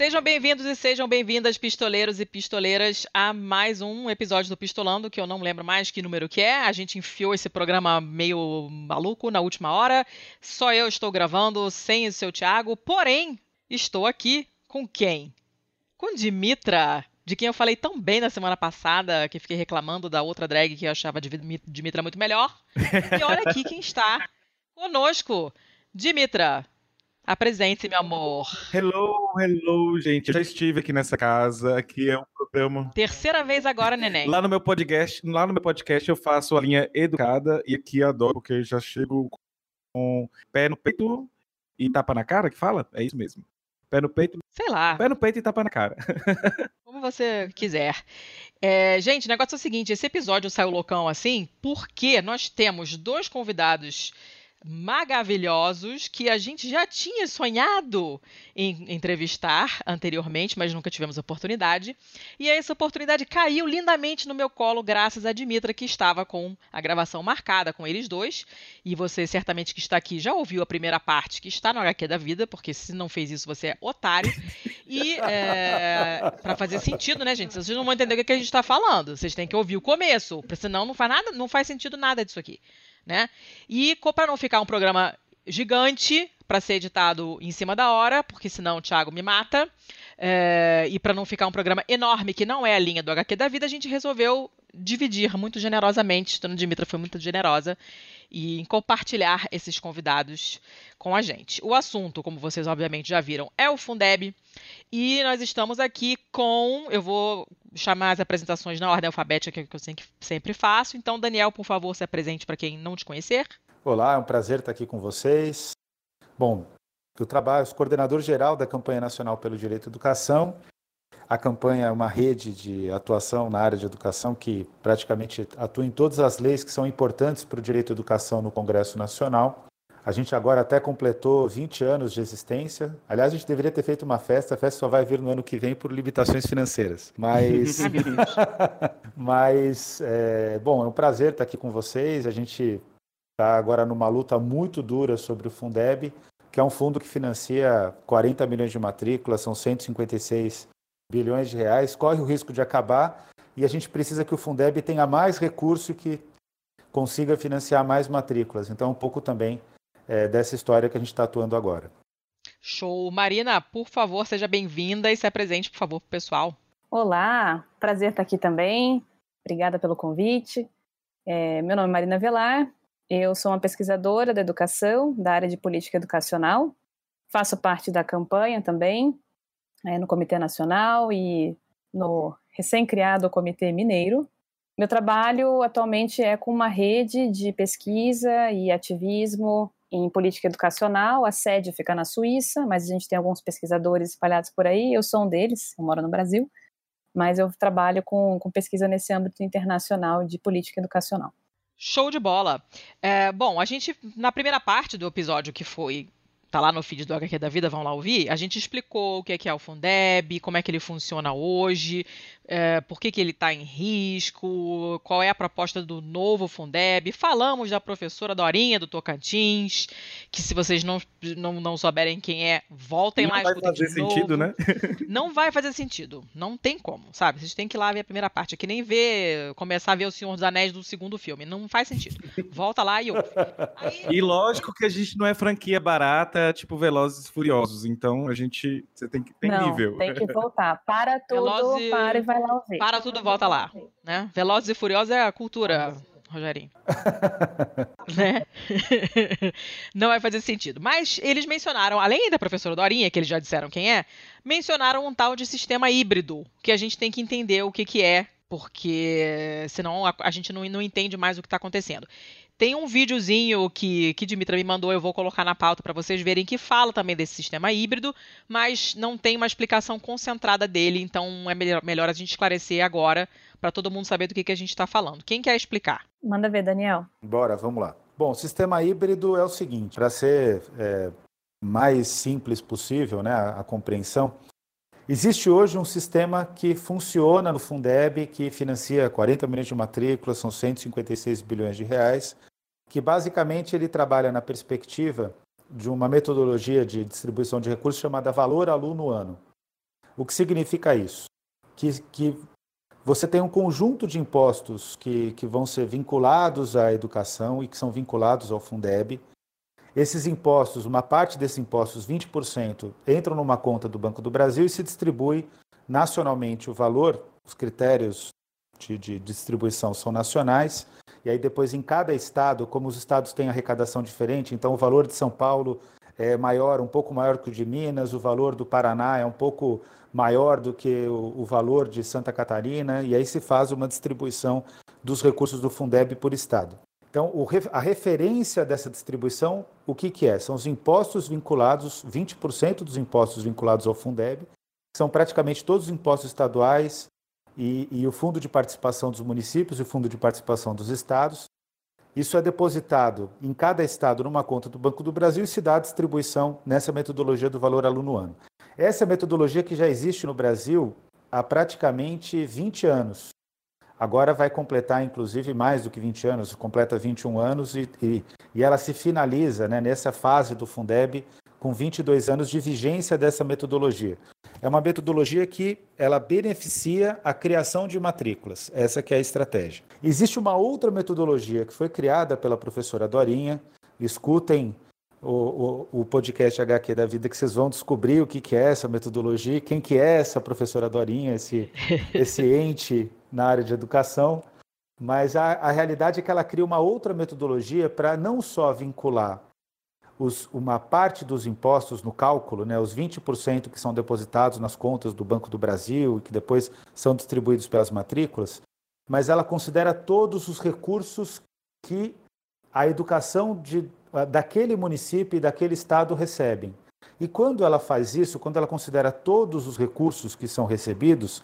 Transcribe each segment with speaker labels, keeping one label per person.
Speaker 1: Sejam bem-vindos e sejam bem-vindas, pistoleiros e pistoleiras, a mais um episódio do Pistolando, que eu não lembro mais que número que é. A gente enfiou esse programa meio maluco na última hora. Só eu estou gravando, sem o seu Thiago. Porém, estou aqui com quem? Com Dimitra, de quem eu falei tão bem na semana passada, que fiquei reclamando da outra drag que eu achava Dimitra muito melhor. E olha aqui quem está conosco. Dimitra, Apresente, meu amor.
Speaker 2: Hello, hello, gente. Eu já estive aqui nessa casa. Aqui é um programa.
Speaker 1: Terceira vez agora, neném.
Speaker 2: Lá no meu podcast, lá no meu podcast eu faço a linha educada e aqui adoro porque eu já chego com pé no peito e tapa na cara, que fala? É isso mesmo. Pé no peito.
Speaker 1: Sei lá.
Speaker 2: Pé no peito e tapa na cara.
Speaker 1: Como você quiser. É, gente, o negócio é o seguinte: esse episódio saiu loucão assim porque nós temos dois convidados maravilhosos que a gente já tinha sonhado em entrevistar anteriormente, mas nunca tivemos oportunidade. E essa oportunidade caiu lindamente no meu colo, graças a Dimitra, que estava com a gravação marcada com eles dois. E você, certamente que está aqui, já ouviu a primeira parte que está no HQ da vida, porque se não fez isso, você é otário. E é, para fazer sentido, né, gente? Vocês não vão entender o que a gente está falando. Vocês têm que ouvir o começo, senão não faz nada, não faz sentido nada disso aqui né? E para não ficar um programa gigante para ser editado em cima da hora, porque senão o Thiago me mata. É, e para não ficar um programa enorme que não é a linha do HQ da vida, a gente resolveu dividir muito generosamente. Dona Dimitra foi muito generosa e compartilhar esses convidados com a gente. O assunto, como vocês obviamente já viram, é o Fundeb. E nós estamos aqui com. Eu vou chamar as apresentações na ordem alfabética que eu sempre faço. Então, Daniel, por favor, se apresente para quem não te conhecer.
Speaker 3: Olá, é um prazer estar aqui com vocês. Bom, eu trabalho, sou coordenador geral da campanha nacional pelo direito à educação. A campanha é uma rede de atuação na área de educação que praticamente atua em todas as leis que são importantes para o direito à educação no Congresso Nacional. A gente agora até completou 20 anos de existência. Aliás, a gente deveria ter feito uma festa. A festa só vai vir no ano que vem por limitações financeiras. Mas, mas é, bom, é um prazer estar aqui com vocês. A gente está agora numa luta muito dura sobre o Fundeb, que é um fundo que financia 40 milhões de matrículas, são 156 bilhões de reais. Corre o risco de acabar e a gente precisa que o Fundeb tenha mais recurso e que consiga financiar mais matrículas. Então, um pouco também é, dessa história que a gente está atuando agora.
Speaker 1: Show. Marina, por favor, seja bem-vinda e se apresente, por favor, para o pessoal.
Speaker 4: Olá, prazer estar aqui também. Obrigada pelo convite. É, meu nome é Marina Velar, eu sou uma pesquisadora da educação, da área de política educacional. Faço parte da campanha também, é, no Comitê Nacional e no recém-criado Comitê Mineiro. Meu trabalho atualmente é com uma rede de pesquisa e ativismo em política educacional, a sede fica na Suíça, mas a gente tem alguns pesquisadores espalhados por aí, eu sou um deles, eu moro no Brasil, mas eu trabalho com, com pesquisa nesse âmbito internacional de política educacional.
Speaker 1: Show de bola. É, bom, a gente, na primeira parte do episódio que foi tá lá no feed do HQ da Vida, vão lá ouvir, a gente explicou o que é, que é o Fundeb, como é que ele funciona hoje, é, por que, que ele está em risco, qual é a proposta do novo Fundeb. Falamos da professora Dorinha do Tocantins, que se vocês não, não, não souberem quem é, voltem
Speaker 2: não
Speaker 1: lá
Speaker 2: Não vai fazer sentido, né?
Speaker 1: Não vai fazer sentido. Não tem como, sabe? Vocês têm que ir lá ver a primeira parte. É que nem ver, começar a ver O Senhor dos Anéis do segundo filme. Não faz sentido. Volta lá e ouve.
Speaker 2: Aí... E lógico que a gente não é franquia barata, tipo Velozes e Furiosos. Então a gente. Você tem que. Tem
Speaker 4: não,
Speaker 2: nível.
Speaker 4: Tem que voltar. Para tudo, Velozes... para e vai lá ouvir.
Speaker 1: Para tudo, volta lá. Né? Velozes e Furiosos é a cultura, Rogerinho. né? Não vai fazer sentido. Mas eles mencionaram, além da professora Dorinha, que eles já disseram quem é, mencionaram um tal de sistema híbrido, que a gente tem que entender o que, que é, porque senão a, a gente não, não entende mais o que está acontecendo. Tem um videozinho que, que Dimitra me mandou, eu vou colocar na pauta para vocês verem, que fala também desse sistema híbrido, mas não tem uma explicação concentrada dele, então é melhor, melhor a gente esclarecer agora para todo mundo saber do que, que a gente está falando. Quem quer explicar?
Speaker 4: Manda ver, Daniel.
Speaker 3: Bora, vamos lá. Bom, o sistema híbrido é o seguinte, para ser é, mais simples possível, né, a, a compreensão, Existe hoje um sistema que funciona no Fundeb, que financia 40 milhões de matrículas, são 156 bilhões de reais, que basicamente ele trabalha na perspectiva de uma metodologia de distribuição de recursos chamada valor aluno ano. O que significa isso? Que, que você tem um conjunto de impostos que, que vão ser vinculados à educação e que são vinculados ao Fundeb. Esses impostos, uma parte desses impostos, 20%, entram numa conta do Banco do Brasil e se distribui nacionalmente o valor, os critérios de, de distribuição são nacionais, e aí depois em cada estado, como os estados têm arrecadação diferente, então o valor de São Paulo é maior, um pouco maior que o de Minas, o valor do Paraná é um pouco maior do que o, o valor de Santa Catarina, e aí se faz uma distribuição dos recursos do Fundeb por estado. Então, o, a referência dessa distribuição, o que, que é? São os impostos vinculados, 20% dos impostos vinculados ao Fundeb, são praticamente todos os impostos estaduais e, e o fundo de participação dos municípios e o fundo de participação dos estados. Isso é depositado em cada estado numa conta do Banco do Brasil e se dá a distribuição nessa metodologia do valor aluno ano. Essa é metodologia que já existe no Brasil há praticamente 20 anos. Agora vai completar, inclusive, mais do que 20 anos, completa 21 anos e, e, e ela se finaliza né, nessa fase do Fundeb com 22 anos de vigência dessa metodologia. É uma metodologia que ela beneficia a criação de matrículas. Essa que é a estratégia. Existe uma outra metodologia que foi criada pela professora Dorinha. Escutem o, o, o, podcast HQ da vida que vocês vão descobrir o que, que é essa metodologia, quem que é essa professora Dorinha, esse, esse ente na área de educação. Mas a, a realidade é que ela cria uma outra metodologia para não só vincular os, uma parte dos impostos no cálculo, né, os 20% que são depositados nas contas do Banco do Brasil e que depois são distribuídos pelas matrículas, mas ela considera todos os recursos que a educação de, daquele município e daquele estado recebem. E quando ela faz isso, quando ela considera todos os recursos que são recebidos,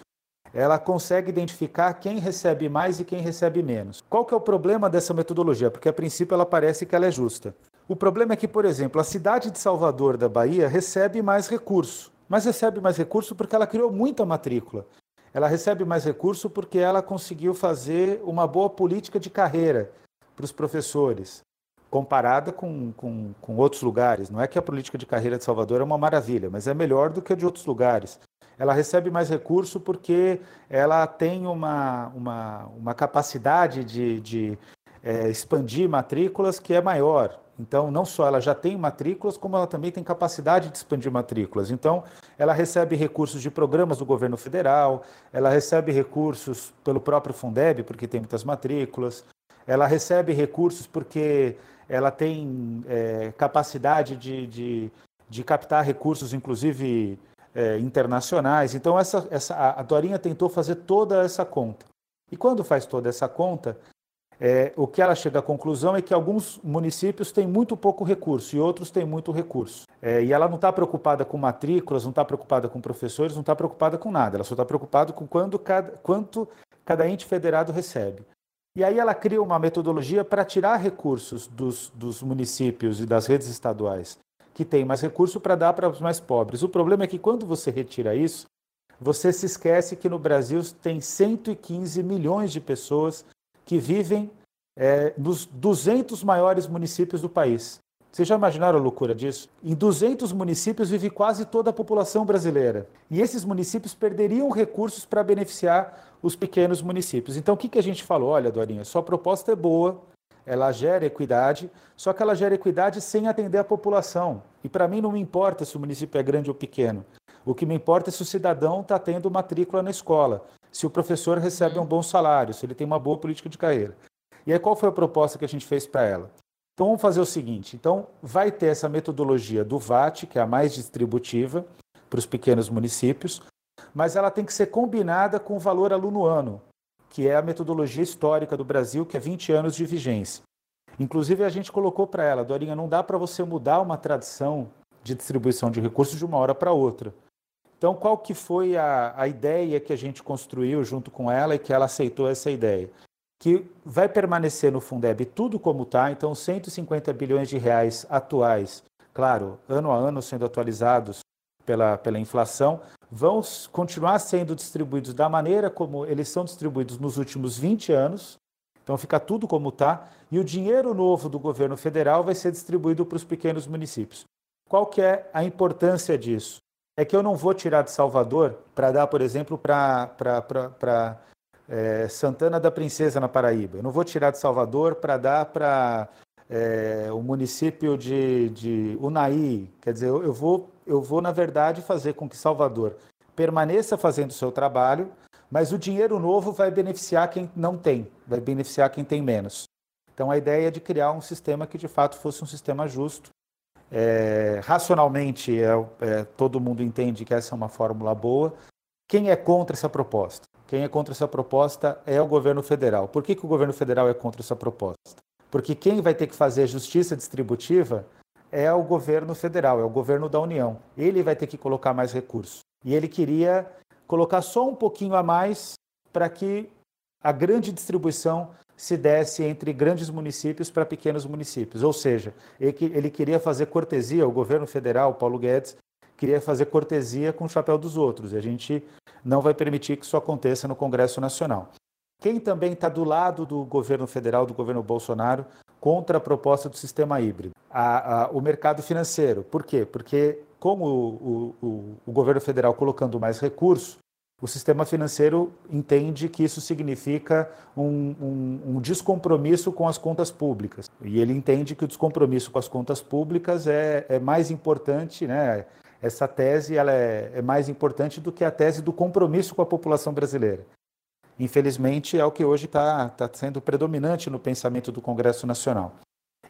Speaker 3: ela consegue identificar quem recebe mais e quem recebe menos. Qual que é o problema dessa metodologia? Porque a princípio ela parece que ela é justa. O problema é que, por exemplo, a cidade de Salvador da Bahia recebe mais recurso, mas recebe mais recurso porque ela criou muita matrícula. Ela recebe mais recurso porque ela conseguiu fazer uma boa política de carreira para os professores, comparada com, com, com outros lugares. Não é que a política de carreira de Salvador é uma maravilha, mas é melhor do que a de outros lugares. Ela recebe mais recurso porque ela tem uma, uma, uma capacidade de, de é, expandir matrículas que é maior. Então, não só ela já tem matrículas, como ela também tem capacidade de expandir matrículas. Então, ela recebe recursos de programas do governo federal, ela recebe recursos pelo próprio Fundeb, porque tem muitas matrículas, ela recebe recursos porque ela tem é, capacidade de, de, de, captar recursos, inclusive é, internacionais. Então, essa, essa, a Dorinha tentou fazer toda essa conta. E quando faz toda essa conta, é, o que ela chega à conclusão é que alguns municípios têm muito pouco recurso e outros têm muito recurso. É, e ela não está preocupada com matrículas, não está preocupada com professores, não está preocupada com nada. Ela só está preocupada com quando cada, quanto cada ente federado recebe. E aí ela cria uma metodologia para tirar recursos dos, dos municípios e das redes estaduais que têm mais recurso para dar para os mais pobres. O problema é que quando você retira isso, você se esquece que no Brasil tem 115 milhões de pessoas que vivem é, nos 200 maiores municípios do país. Vocês já imaginaram a loucura disso? Em 200 municípios vive quase toda a população brasileira. E esses municípios perderiam recursos para beneficiar os pequenos municípios. Então, o que, que a gente falou? Olha, Dorinha, sua proposta é boa, ela gera equidade, só que ela gera equidade sem atender a população. E para mim não me importa se o município é grande ou pequeno. O que me importa é se o cidadão está tendo matrícula na escola se o professor recebe uhum. um bom salário, se ele tem uma boa política de carreira. E aí qual foi a proposta que a gente fez para ela? Então vamos fazer o seguinte, então vai ter essa metodologia do VAT, que é a mais distributiva para os pequenos municípios, mas ela tem que ser combinada com o valor aluno ano, que é a metodologia histórica do Brasil, que é 20 anos de vigência. Inclusive a gente colocou para ela, Dorinha, não dá para você mudar uma tradição de distribuição de recursos de uma hora para outra. Então, qual que foi a, a ideia que a gente construiu junto com ela e que ela aceitou essa ideia? Que vai permanecer no Fundeb tudo como está, então 150 bilhões de reais atuais, claro, ano a ano sendo atualizados pela, pela inflação, vão continuar sendo distribuídos da maneira como eles são distribuídos nos últimos 20 anos, então fica tudo como está, e o dinheiro novo do governo federal vai ser distribuído para os pequenos municípios. Qual que é a importância disso? É que eu não vou tirar de Salvador para dar, por exemplo, para é, Santana da Princesa, na Paraíba. Eu não vou tirar de Salvador para dar para é, o município de, de Unai. Quer dizer, eu, eu, vou, eu vou, na verdade, fazer com que Salvador permaneça fazendo o seu trabalho, mas o dinheiro novo vai beneficiar quem não tem, vai beneficiar quem tem menos. Então, a ideia é de criar um sistema que, de fato, fosse um sistema justo. É, racionalmente, é, é, todo mundo entende que essa é uma fórmula boa. Quem é contra essa proposta? Quem é contra essa proposta é o governo federal. Por que, que o governo federal é contra essa proposta? Porque quem vai ter que fazer justiça distributiva é o governo federal, é o governo da União. Ele vai ter que colocar mais recursos. E ele queria colocar só um pouquinho a mais para que a grande distribuição se desse entre grandes municípios para pequenos municípios. Ou seja, ele queria fazer cortesia, o governo federal, Paulo Guedes, queria fazer cortesia com o chapéu dos outros. E a gente não vai permitir que isso aconteça no Congresso Nacional. Quem também está do lado do governo federal, do governo Bolsonaro, contra a proposta do sistema híbrido? A, a, o mercado financeiro. Por quê? Porque, como o, o, o governo federal colocando mais recursos, o sistema financeiro entende que isso significa um, um, um, descompromisso com as contas públicas. E ele entende que o descompromisso com as contas públicas é, é mais importante, né? essa tese ela é, é mais importante do que a tese do compromisso com a população brasileira. Infelizmente, é o que hoje está tá sendo predominante no pensamento do Congresso Nacional.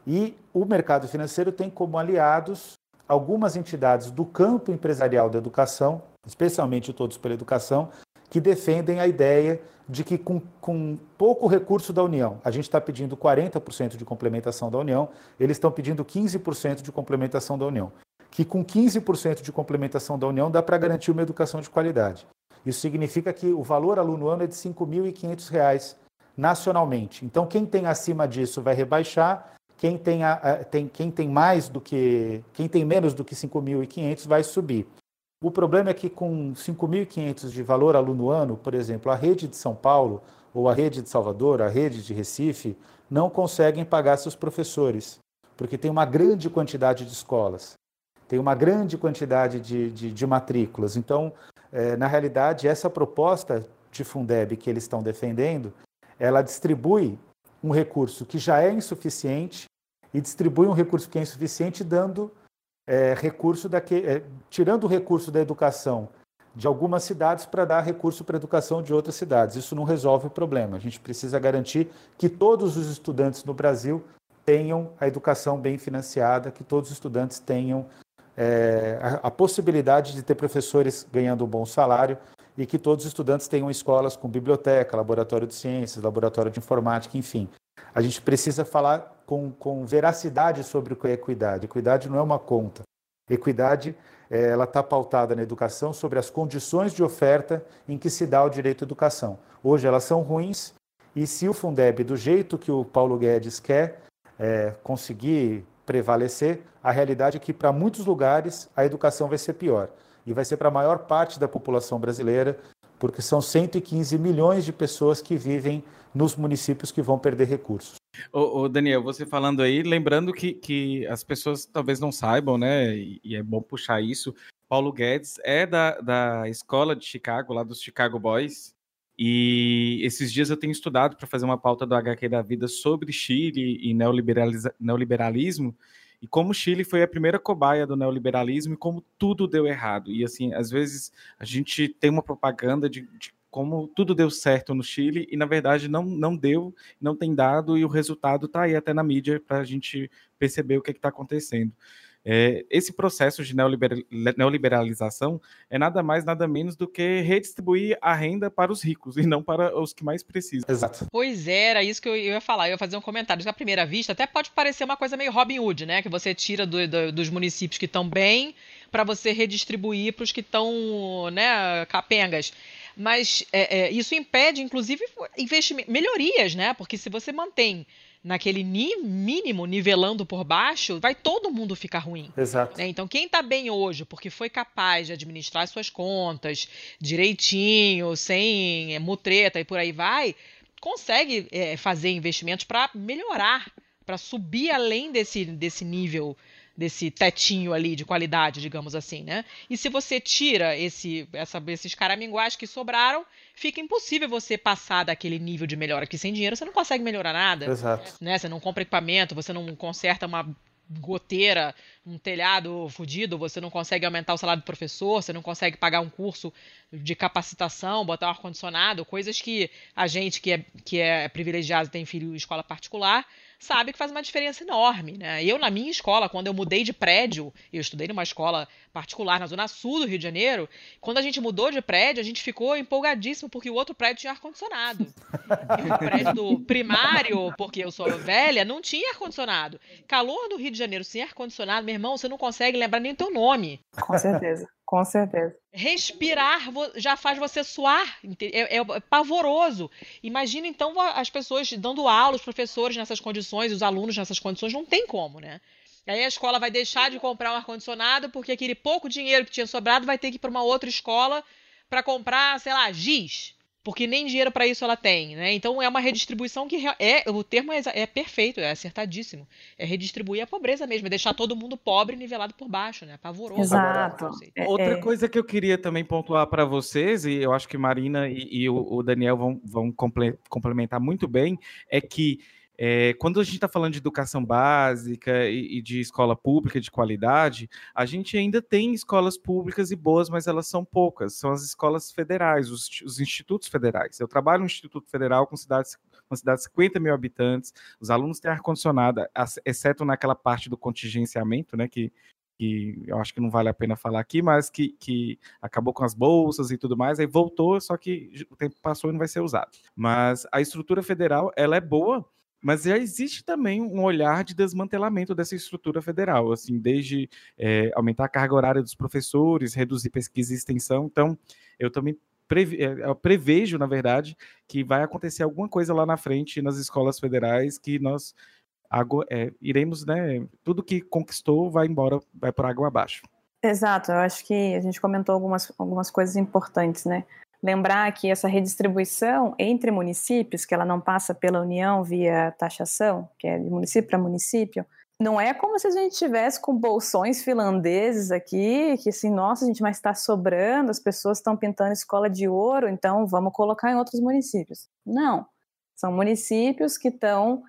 Speaker 3: E o mercado financeiro tem como aliados algumas entidades do campo empresarial da educação, especialmente todos pela educação, que defendem a ideia de que com, com pouco recurso da União, a gente está pedindo 40% de complementação da União, eles estão pedindo 15% de complementação da União que com 15% de complementação da União dá para garantir uma educação de qualidade. Isso significa que o valor aluno ano é de R$ 5.500 nacionalmente. Então, quem tem acima disso vai rebaixar, quem tem, a, a, tem, quem tem mais do que, quem tem menos do que 5.500 vai subir. O problema é que com 5.500 de valor aluno ano, por exemplo, a rede de São Paulo ou a rede de Salvador, a rede de Recife, não conseguem pagar seus professores, porque tem uma grande quantidade de escolas tem uma grande quantidade de, de, de matrículas. Então, é, na realidade, essa proposta de Fundeb que eles estão defendendo, ela distribui um recurso que já é insuficiente e distribui um recurso que é insuficiente dando é, recurso é, tirando o recurso da educação de algumas cidades para dar recurso para a educação de outras cidades. Isso não resolve o problema. A gente precisa garantir que todos os estudantes no Brasil tenham a educação bem financiada, que todos os estudantes tenham é, a, a, possibilidade de ter professores ganhando um bom salário e que todos os estudantes tenham escolas com biblioteca, laboratório de ciências, laboratório de informática, enfim. A gente precisa falar com, com veracidade sobre o que é equidade. Equidade não é uma conta. Equidade é, ela está pautada na educação sobre as condições de oferta em que se dá o direito à educação. Hoje elas são ruins e se o Fundeb, do jeito que o Paulo Guedes quer, é, conseguir prevalecer, a realidade é que para muitos lugares a educação vai ser pior. E vai ser para a maior parte da população brasileira, porque são 115 milhões de pessoas que vivem nos municípios que vão perder recursos.
Speaker 2: Ô, ô Daniel, você falando aí, lembrando que, que as pessoas talvez não saibam, né? E, é bom puxar isso. Paulo Guedes é da, da escola de Chicago, lá dos Chicago Boys, e esses dias eu tenho estudado para fazer uma pauta do HQ da vida sobre Chile e neoliberalismo, e como Chile foi a primeira cobaia do neoliberalismo e como tudo deu errado. E assim, às vezes a gente tem uma propaganda de, de como tudo deu certo no Chile e na verdade não, não deu, não tem dado, e o resultado está aí até na mídia para a gente perceber o que está acontecendo. É, esse processo de neoliberalização é nada mais, nada menos do que redistribuir a renda para os ricos e não para os que mais precisam.
Speaker 3: Exato.
Speaker 1: Pois é, era isso que eu ia falar. Eu ia fazer um comentário. À primeira vista, até pode parecer uma coisa meio Robin Hood, né? Que você tira do, do, dos municípios que estão bem para você redistribuir para os que estão, né, capengas mas é, é, isso impede, inclusive, melhorias, né? Porque se você mantém naquele ni mínimo, nivelando por baixo, vai todo mundo ficar ruim.
Speaker 3: Exato.
Speaker 1: Né? Então, quem está bem hoje, porque foi capaz de administrar suas contas direitinho, sem é, mutreta e por aí vai, consegue é, fazer investimentos para melhorar, para subir além desse, desse nível desse tetinho ali de qualidade, digamos assim, né? E se você tira esse, essa, esses caraminguais que sobraram, fica impossível você passar daquele nível de melhora. Que sem dinheiro você não consegue melhorar nada.
Speaker 3: Exato.
Speaker 1: Né? Você não compra equipamento, você não conserta uma goteira, um telhado fudido, você não consegue aumentar o salário do professor, você não consegue pagar um curso de capacitação, botar um ar-condicionado, coisas que a gente que é, que é privilegiado tem filho em escola particular sabe que faz uma diferença enorme, né? Eu, na minha escola, quando eu mudei de prédio, eu estudei numa escola particular na zona sul do Rio de Janeiro, quando a gente mudou de prédio, a gente ficou empolgadíssimo porque o outro prédio tinha ar-condicionado. O prédio do primário, porque eu sou velha, não tinha ar-condicionado. Calor do Rio de Janeiro sem ar-condicionado, meu irmão, você não consegue lembrar nem o teu nome.
Speaker 4: Com certeza. Com certeza.
Speaker 1: Respirar já faz você suar, é, é, pavoroso. Imagina então as pessoas dando aula, os professores nessas condições, os alunos nessas condições, não tem como, né? Aí a escola vai deixar de comprar um ar-condicionado porque aquele pouco dinheiro que tinha sobrado vai ter que ir para uma outra escola para comprar, sei lá, giz porque nem dinheiro para isso ela tem, né? Então é uma redistribuição que é o termo é, é, perfeito, é acertadíssimo. É redistribuir a pobreza mesmo, é deixar todo mundo pobre nivelado por baixo, né? Pavoroso.
Speaker 4: Exato.
Speaker 2: É, Outra é... coisa que eu queria também pontuar para vocês e eu acho que Marina e, e o, o, Daniel vão, vão complementar muito bem é que é, quando a gente está falando de educação básica e, e, de escola pública de qualidade, a gente ainda tem escolas públicas e boas, mas elas são poucas. São as escolas federais, os, os institutos federais. Eu trabalho no Instituto Federal com cidades uma cidade de 50 mil habitantes, os alunos têm ar-condicionado, exceto naquela parte do contingenciamento, né, que, que eu acho que não vale a pena falar aqui, mas que, que acabou com as bolsas e tudo mais, aí voltou, só que o tempo passou e não vai ser usado. Mas a estrutura federal, ela é boa, mas já existe também um olhar de desmantelamento dessa estrutura federal, assim, desde é, aumentar a carga horária dos professores, reduzir pesquisa e extensão. Então, eu também preve, eh, eu prevejo, na verdade, que vai acontecer alguma coisa lá na frente nas escolas federais que nós é, iremos, né? Tudo que conquistou vai embora, vai por água abaixo.
Speaker 4: Exato, eu acho que a gente comentou algumas, algumas coisas importantes, né? Lembrar que essa redistribuição entre municípios, que ela não passa pela União via taxação, que é de município para município, não é como se a gente tivesse com bolsões finlandeses aqui, que assim, nossa, a gente, mas está sobrando, as pessoas estão pintando escola de ouro, então vamos colocar em outros municípios. Não. São municípios que estão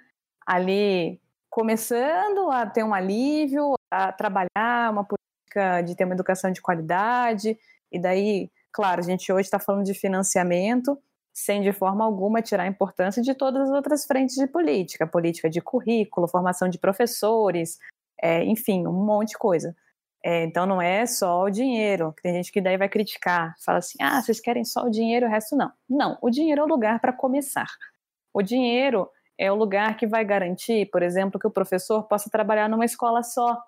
Speaker 4: ali começando a ter um alívio, a trabalhar uma política de ter uma educação de qualidade, e daí Claro, a gente hoje está falando de financiamento, sem de forma alguma tirar a importância de todas as outras frentes de política, política de currículo, formação de professores, é, enfim, um monte de coisa. É, então não é só o dinheiro, tem gente que daí vai criticar, fala assim, ah, vocês querem só o dinheiro, o resto não. Não, o dinheiro é o lugar para começar. O dinheiro é o lugar que vai garantir, por exemplo, que o professor possa trabalhar numa escola só,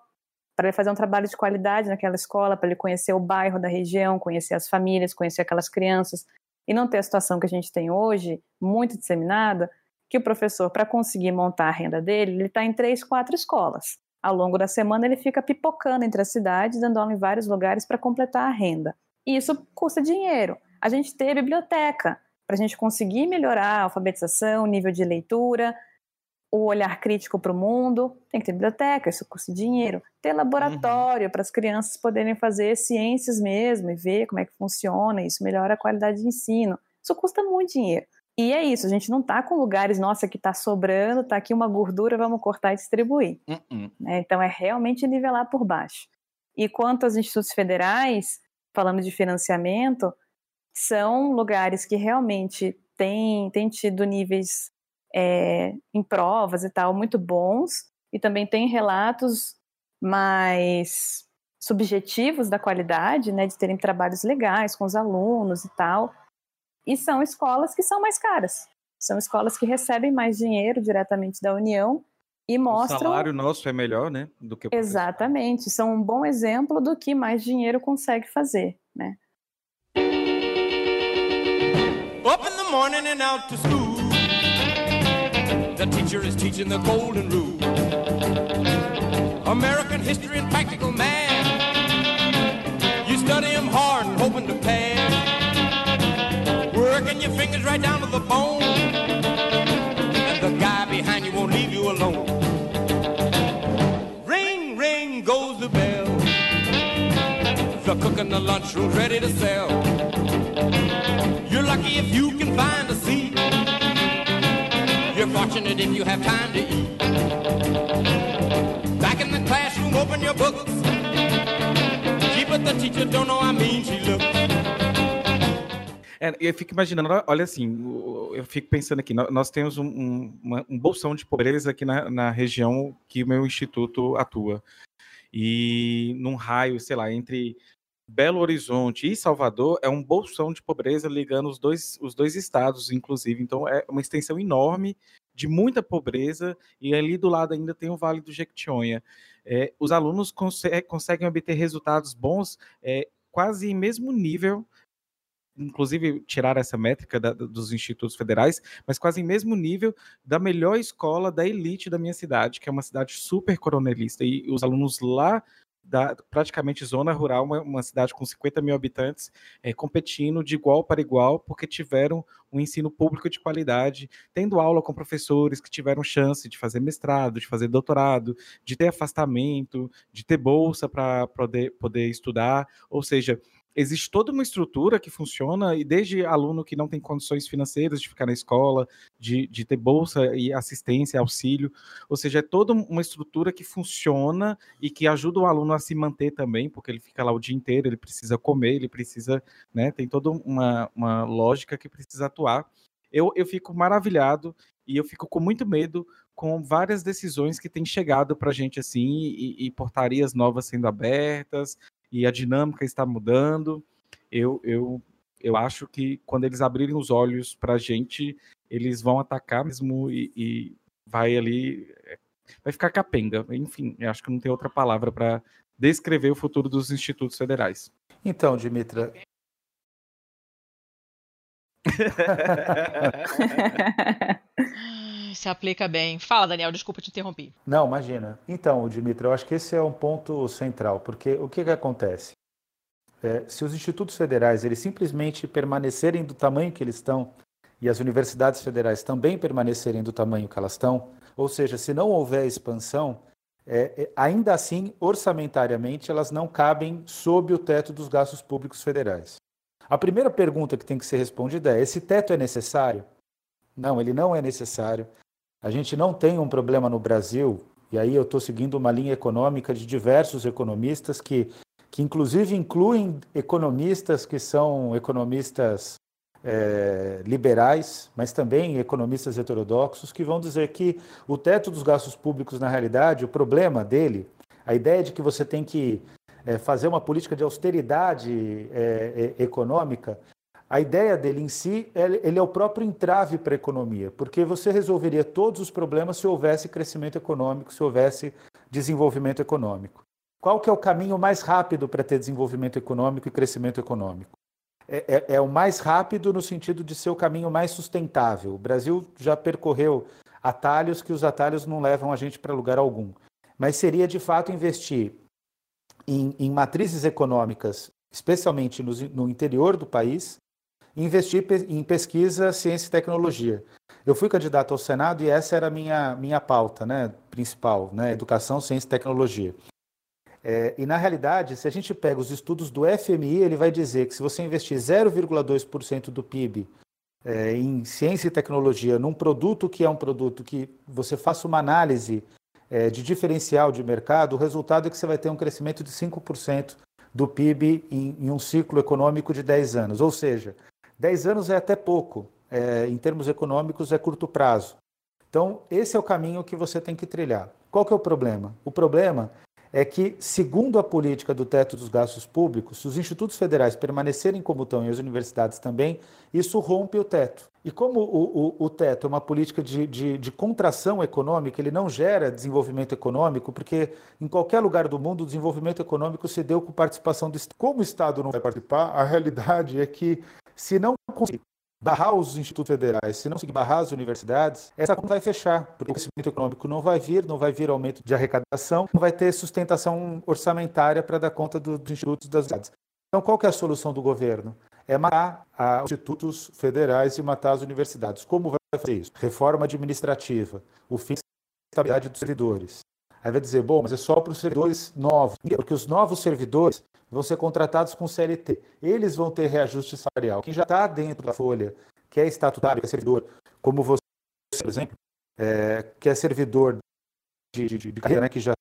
Speaker 4: para ele fazer um trabalho de qualidade naquela escola, para ele conhecer o bairro da região, conhecer as famílias, conhecer aquelas crianças, e não ter a situação que a gente tem hoje, muito disseminada, que o professor, para conseguir montar a renda dele, ele está em três, quatro escolas. Ao longo da semana, ele fica pipocando entre as cidades, dando aula em vários lugares para completar a renda. E isso custa dinheiro. A gente ter biblioteca, para a gente conseguir melhorar a alfabetização, o nível de leitura, o olhar crítico para o mundo, tem que ter biblioteca, isso custa dinheiro, ter laboratório uhum. para as crianças poderem fazer ciências mesmo e ver como é que funciona, isso melhora a qualidade de ensino. Isso custa muito dinheiro. E é isso, a gente não está com lugares, nossa, que está sobrando, está aqui uma gordura, vamos cortar e distribuir. Uhum. Né? Então é realmente nivelar por baixo. E quanto aos institutos federais, falando de financiamento, são lugares que realmente têm, têm tido níveis é, em provas e tal muito bons, e também tem relatos mais subjetivos da qualidade, né, de terem trabalhos legais com os alunos e tal. E são escolas que são mais caras. São escolas que recebem mais dinheiro diretamente da União e mostram. O
Speaker 2: salário nosso é melhor, né? Do que o
Speaker 4: Exatamente. São um bom exemplo do que mais dinheiro consegue fazer, né? Up in the morning and out to school. The teacher is teaching the golden rule. American history and practical math. You study him hard and hoping to pass. Working your fingers right down to the bone. And the guy behind you won't leave you alone. Ring, ring goes the bell.
Speaker 5: The cook in the lunchroom's ready to sell. You're lucky if you can find a seat. Fortunate if you have time to eat. Back in the classroom, open your books. Gee, but the teacher don't know mean she looks.
Speaker 2: É, eu fico imaginando, olha assim, eu fico pensando aqui, nós temos um, um, um bolsão de pobreza aqui na, na, região que o meu instituto atua. E num raio, sei lá, entre Belo Horizonte e Salvador, é um bolsão de pobreza ligando os dois, os dois estados, inclusive. Então é uma extensão enorme de muita pobreza, e ali do lado ainda tem o Vale do Jequitinhonha. É, os alunos conseguem obter resultados bons é, quase em mesmo nível inclusive tirar essa métrica da, dos institutos federais, mas quase em mesmo nível da melhor escola da elite da minha cidade, que é uma cidade super coronelista, e os alunos lá da praticamente zona rural, uma, uma cidade com 50 mil habitantes, é, competindo de igual para igual, porque tiveram um ensino público de qualidade, tendo aula com professores que tiveram chance de fazer mestrado, de fazer doutorado, de ter afastamento, de ter bolsa para poder, poder estudar, ou seja, existe toda uma estrutura que funciona, e desde aluno que não tem condições financeiras de ficar na escola, de, de ter bolsa e assistência, auxílio, ou seja, é toda uma estrutura que funciona e que ajuda o aluno a se manter também, porque ele fica lá o dia inteiro, ele precisa comer, ele precisa, né, tem toda uma, uma lógica que precisa atuar. Eu, eu fico maravilhado e eu fico com muito medo com várias decisões que têm chegado para a gente assim e, e, portarias novas sendo abertas, e a dinâmica está mudando. Eu, eu, eu acho que quando eles abrirem os olhos para a gente, eles vão atacar mesmo e, e, vai ali. Eh, vai ficar capenga. Enfim, eu acho que não tem outra palavra para descrever o futuro dos institutos federais.
Speaker 3: Então, Dimitra.
Speaker 1: Se aplica bem. Fala, Daniel, desculpa te interromper.
Speaker 3: Não, imagina. Então, Dimitri, eu acho que esse é um ponto central, porque o que, que acontece? É, se os institutos federais eles simplesmente permanecerem do tamanho que eles estão e as universidades federais também permanecerem do tamanho que elas estão, ou seja, se não houver expansão, é, é, ainda assim, orçamentariamente, elas não cabem sob o teto dos gastos públicos federais. A primeira pergunta que tem que ser respondida é: esse teto é necessário? Não, ele não é necessário. A gente não tem um problema no Brasil, e aí eu estou seguindo uma linha econômica de diversos economistas que, que inclusive incluem economistas que são economistas é, liberais, mas também economistas heterodoxos, que vão dizer que o teto dos gastos públicos, na realidade, o problema dele, a ideia de que você tem que é, fazer uma política de austeridade é, é econômica, a ideia dele em si, ele é o próprio entrave para a economia, porque você resolveria todos os problemas se houvesse crescimento econômico, se houvesse desenvolvimento econômico. Qual que é o caminho mais rápido para ter desenvolvimento econômico e crescimento econômico? É, é, é, o mais rápido no sentido de ser o caminho mais sustentável. O Brasil já percorreu atalhos que os atalhos não levam a gente para lugar algum. Mas seria de fato investir em, em matrizes econômicas, especialmente no, no interior do país, investir em pesquisa, ciência e tecnologia. Eu fui candidato ao Senado e essa era a minha, minha pauta né, principal, né, educação, ciência e tecnologia. É, e na realidade, se a gente pega os estudos do FMI, ele vai dizer que se você investir 0,2% do PIB é, em ciência e tecnologia, num produto que é um produto que você faça uma análise é, de diferencial de mercado, o resultado é que você vai ter um crescimento de 5% do PIB em, em um ciclo econômico de 10 anos. Ou seja, 10 anos é até pouco, é, em termos econômicos é curto prazo. Então, esse é o caminho que você tem que trilhar. Qual que é o problema? O problema é que, segundo a política do teto dos gastos públicos, se os institutos federais permanecerem como estão e as universidades também, isso rompe o teto. E como o, o, o teto é uma política de, de, de, contração econômica, ele não gera desenvolvimento econômico, porque em qualquer lugar do mundo o desenvolvimento econômico se deu com participação do Estado. Como o Estado não vai participar, a realidade é que, se não conseguir barrar os institutos federais, se não conseguir barrar as universidades, essa conta vai fechar, porque o crescimento econômico não vai vir, não vai vir aumento de arrecadação, não vai ter sustentação orçamentária para dar conta dos institutos das universidades. Então, qual é a solução do governo? É matar os institutos federais e matar as universidades. Como vai fazer isso? Reforma administrativa, o fim da estabilidade dos servidores, Aí vai dizer, bom, mas é só para os servidores novos, porque os novos servidores vão ser contratados com CLT. Eles vão ter reajuste salarial. Quem já está dentro da folha, que é estatutário, que é servidor, como você, por exemplo, é, que é servidor de, de, de carreira, né, que já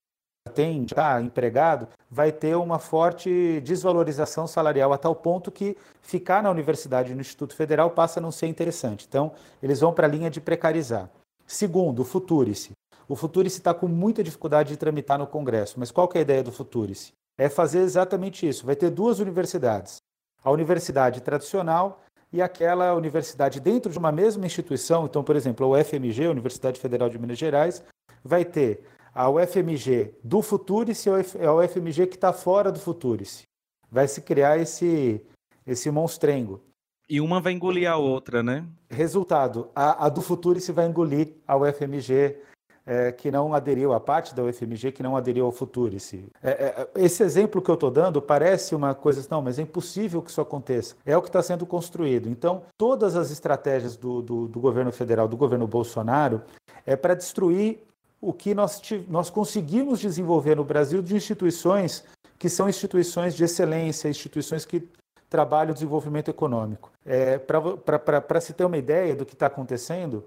Speaker 3: tem, está empregado, vai ter uma forte desvalorização salarial a tal ponto que ficar na universidade no Instituto Federal passa a não ser interessante. Então, eles vão para a linha de precarizar. Segundo, o Futurice. O Futurice está com muita dificuldade de tramitar no Congresso, mas qual que é a ideia do Futurice? É fazer exatamente isso. Vai ter duas universidades. A universidade tradicional e aquela universidade dentro de uma mesma instituição. Então, por exemplo, a UFMG, a Universidade Federal de Minas Gerais, vai ter a UFMG do Futurice e a UFMG que está fora do Futurice. Vai se criar esse, esse monstrengo.
Speaker 2: E uma vai engolir a outra, né?
Speaker 3: Resultado, a, a do Futurice vai engolir a UFMG é, que não aderiu, a parte da UFMG que não aderiu ao Futurice. É, é, esse exemplo que eu estou dando parece uma coisa, não, mas é impossível que isso aconteça. É o que está sendo construído. Então, todas as estratégias do, do, do governo federal, do governo Bolsonaro, é para destruir o que nós, nós conseguimos desenvolver no Brasil de instituições que são instituições de excelência, instituições que trabalham o desenvolvimento econômico. É, Para se ter uma ideia do que está acontecendo,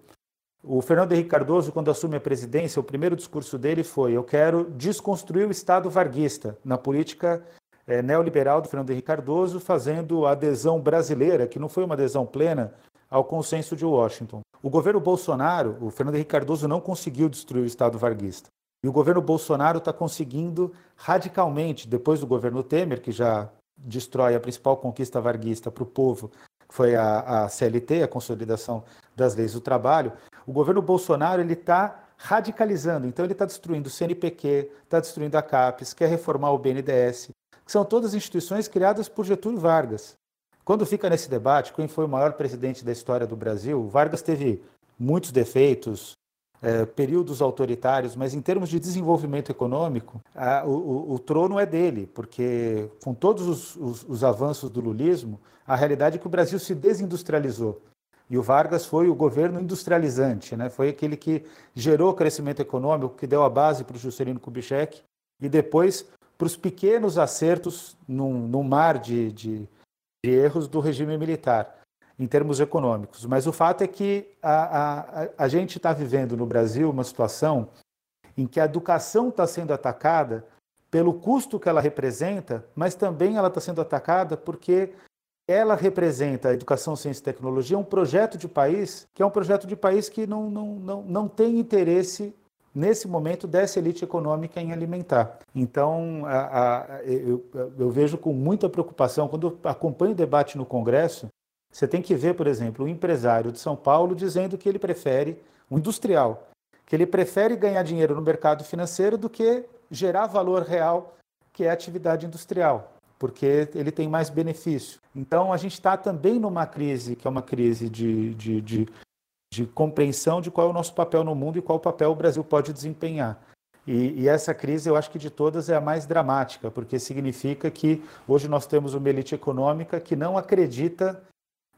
Speaker 3: o Fernando Henrique Cardoso, quando assume a presidência, o primeiro discurso dele foi: Eu quero desconstruir o Estado varguista na política é, neoliberal do Fernando Henrique Cardoso, fazendo a adesão brasileira, que não foi uma adesão plena, ao consenso de Washington. O governo Bolsonaro, o Fernando Henrique Cardoso não conseguiu destruir o Estado varguista. E o governo Bolsonaro está conseguindo radicalmente, depois do governo Temer, que já destrói a principal conquista varguista para o povo, que foi a, a, CLT, a consolidação das leis do trabalho, o governo Bolsonaro ele está radicalizando. Então ele está destruindo o CNPq, está destruindo a CAPES, quer reformar o BNDES, que são todas instituições criadas por Getúlio Vargas. Quando fica nesse debate, quem foi o maior presidente da história do Brasil, Vargas teve muitos defeitos, é, períodos autoritários, mas em termos de desenvolvimento econômico, a, o, o, trono é dele, porque com todos os, os, os, avanços do lulismo, a realidade é que o Brasil se desindustrializou. E o Vargas foi o governo industrializante, né? foi aquele que gerou crescimento econômico, que deu a base para o Juscelino Kubitschek, e depois para os pequenos acertos num, num mar de, de de erros do regime militar em termos econômicos. Mas o fato é que a, a, a gente está vivendo no Brasil uma situação em que a educação está sendo atacada pelo custo que ela representa, mas também ela está sendo atacada porque ela representa a educação, ciência e tecnologia, um projeto de país que é um projeto de país que não, não, não, não tem interesse nesse momento, dessa elite econômica em alimentar. Então, a, a, eu, eu, vejo com muita preocupação, quando acompanho o debate no Congresso, você tem que ver, por exemplo, o um empresário de São Paulo dizendo que ele prefere, um industrial, que ele prefere ganhar dinheiro no mercado financeiro do que gerar valor real, que é a atividade industrial, porque ele tem mais benefício. Então, a gente está também numa crise, que é uma crise de, de, de de compreensão de qual é o nosso papel no mundo e qual papel o Brasil pode desempenhar. E, e, essa crise, eu acho que de todas é a mais dramática, porque significa que hoje nós temos uma elite econômica que não acredita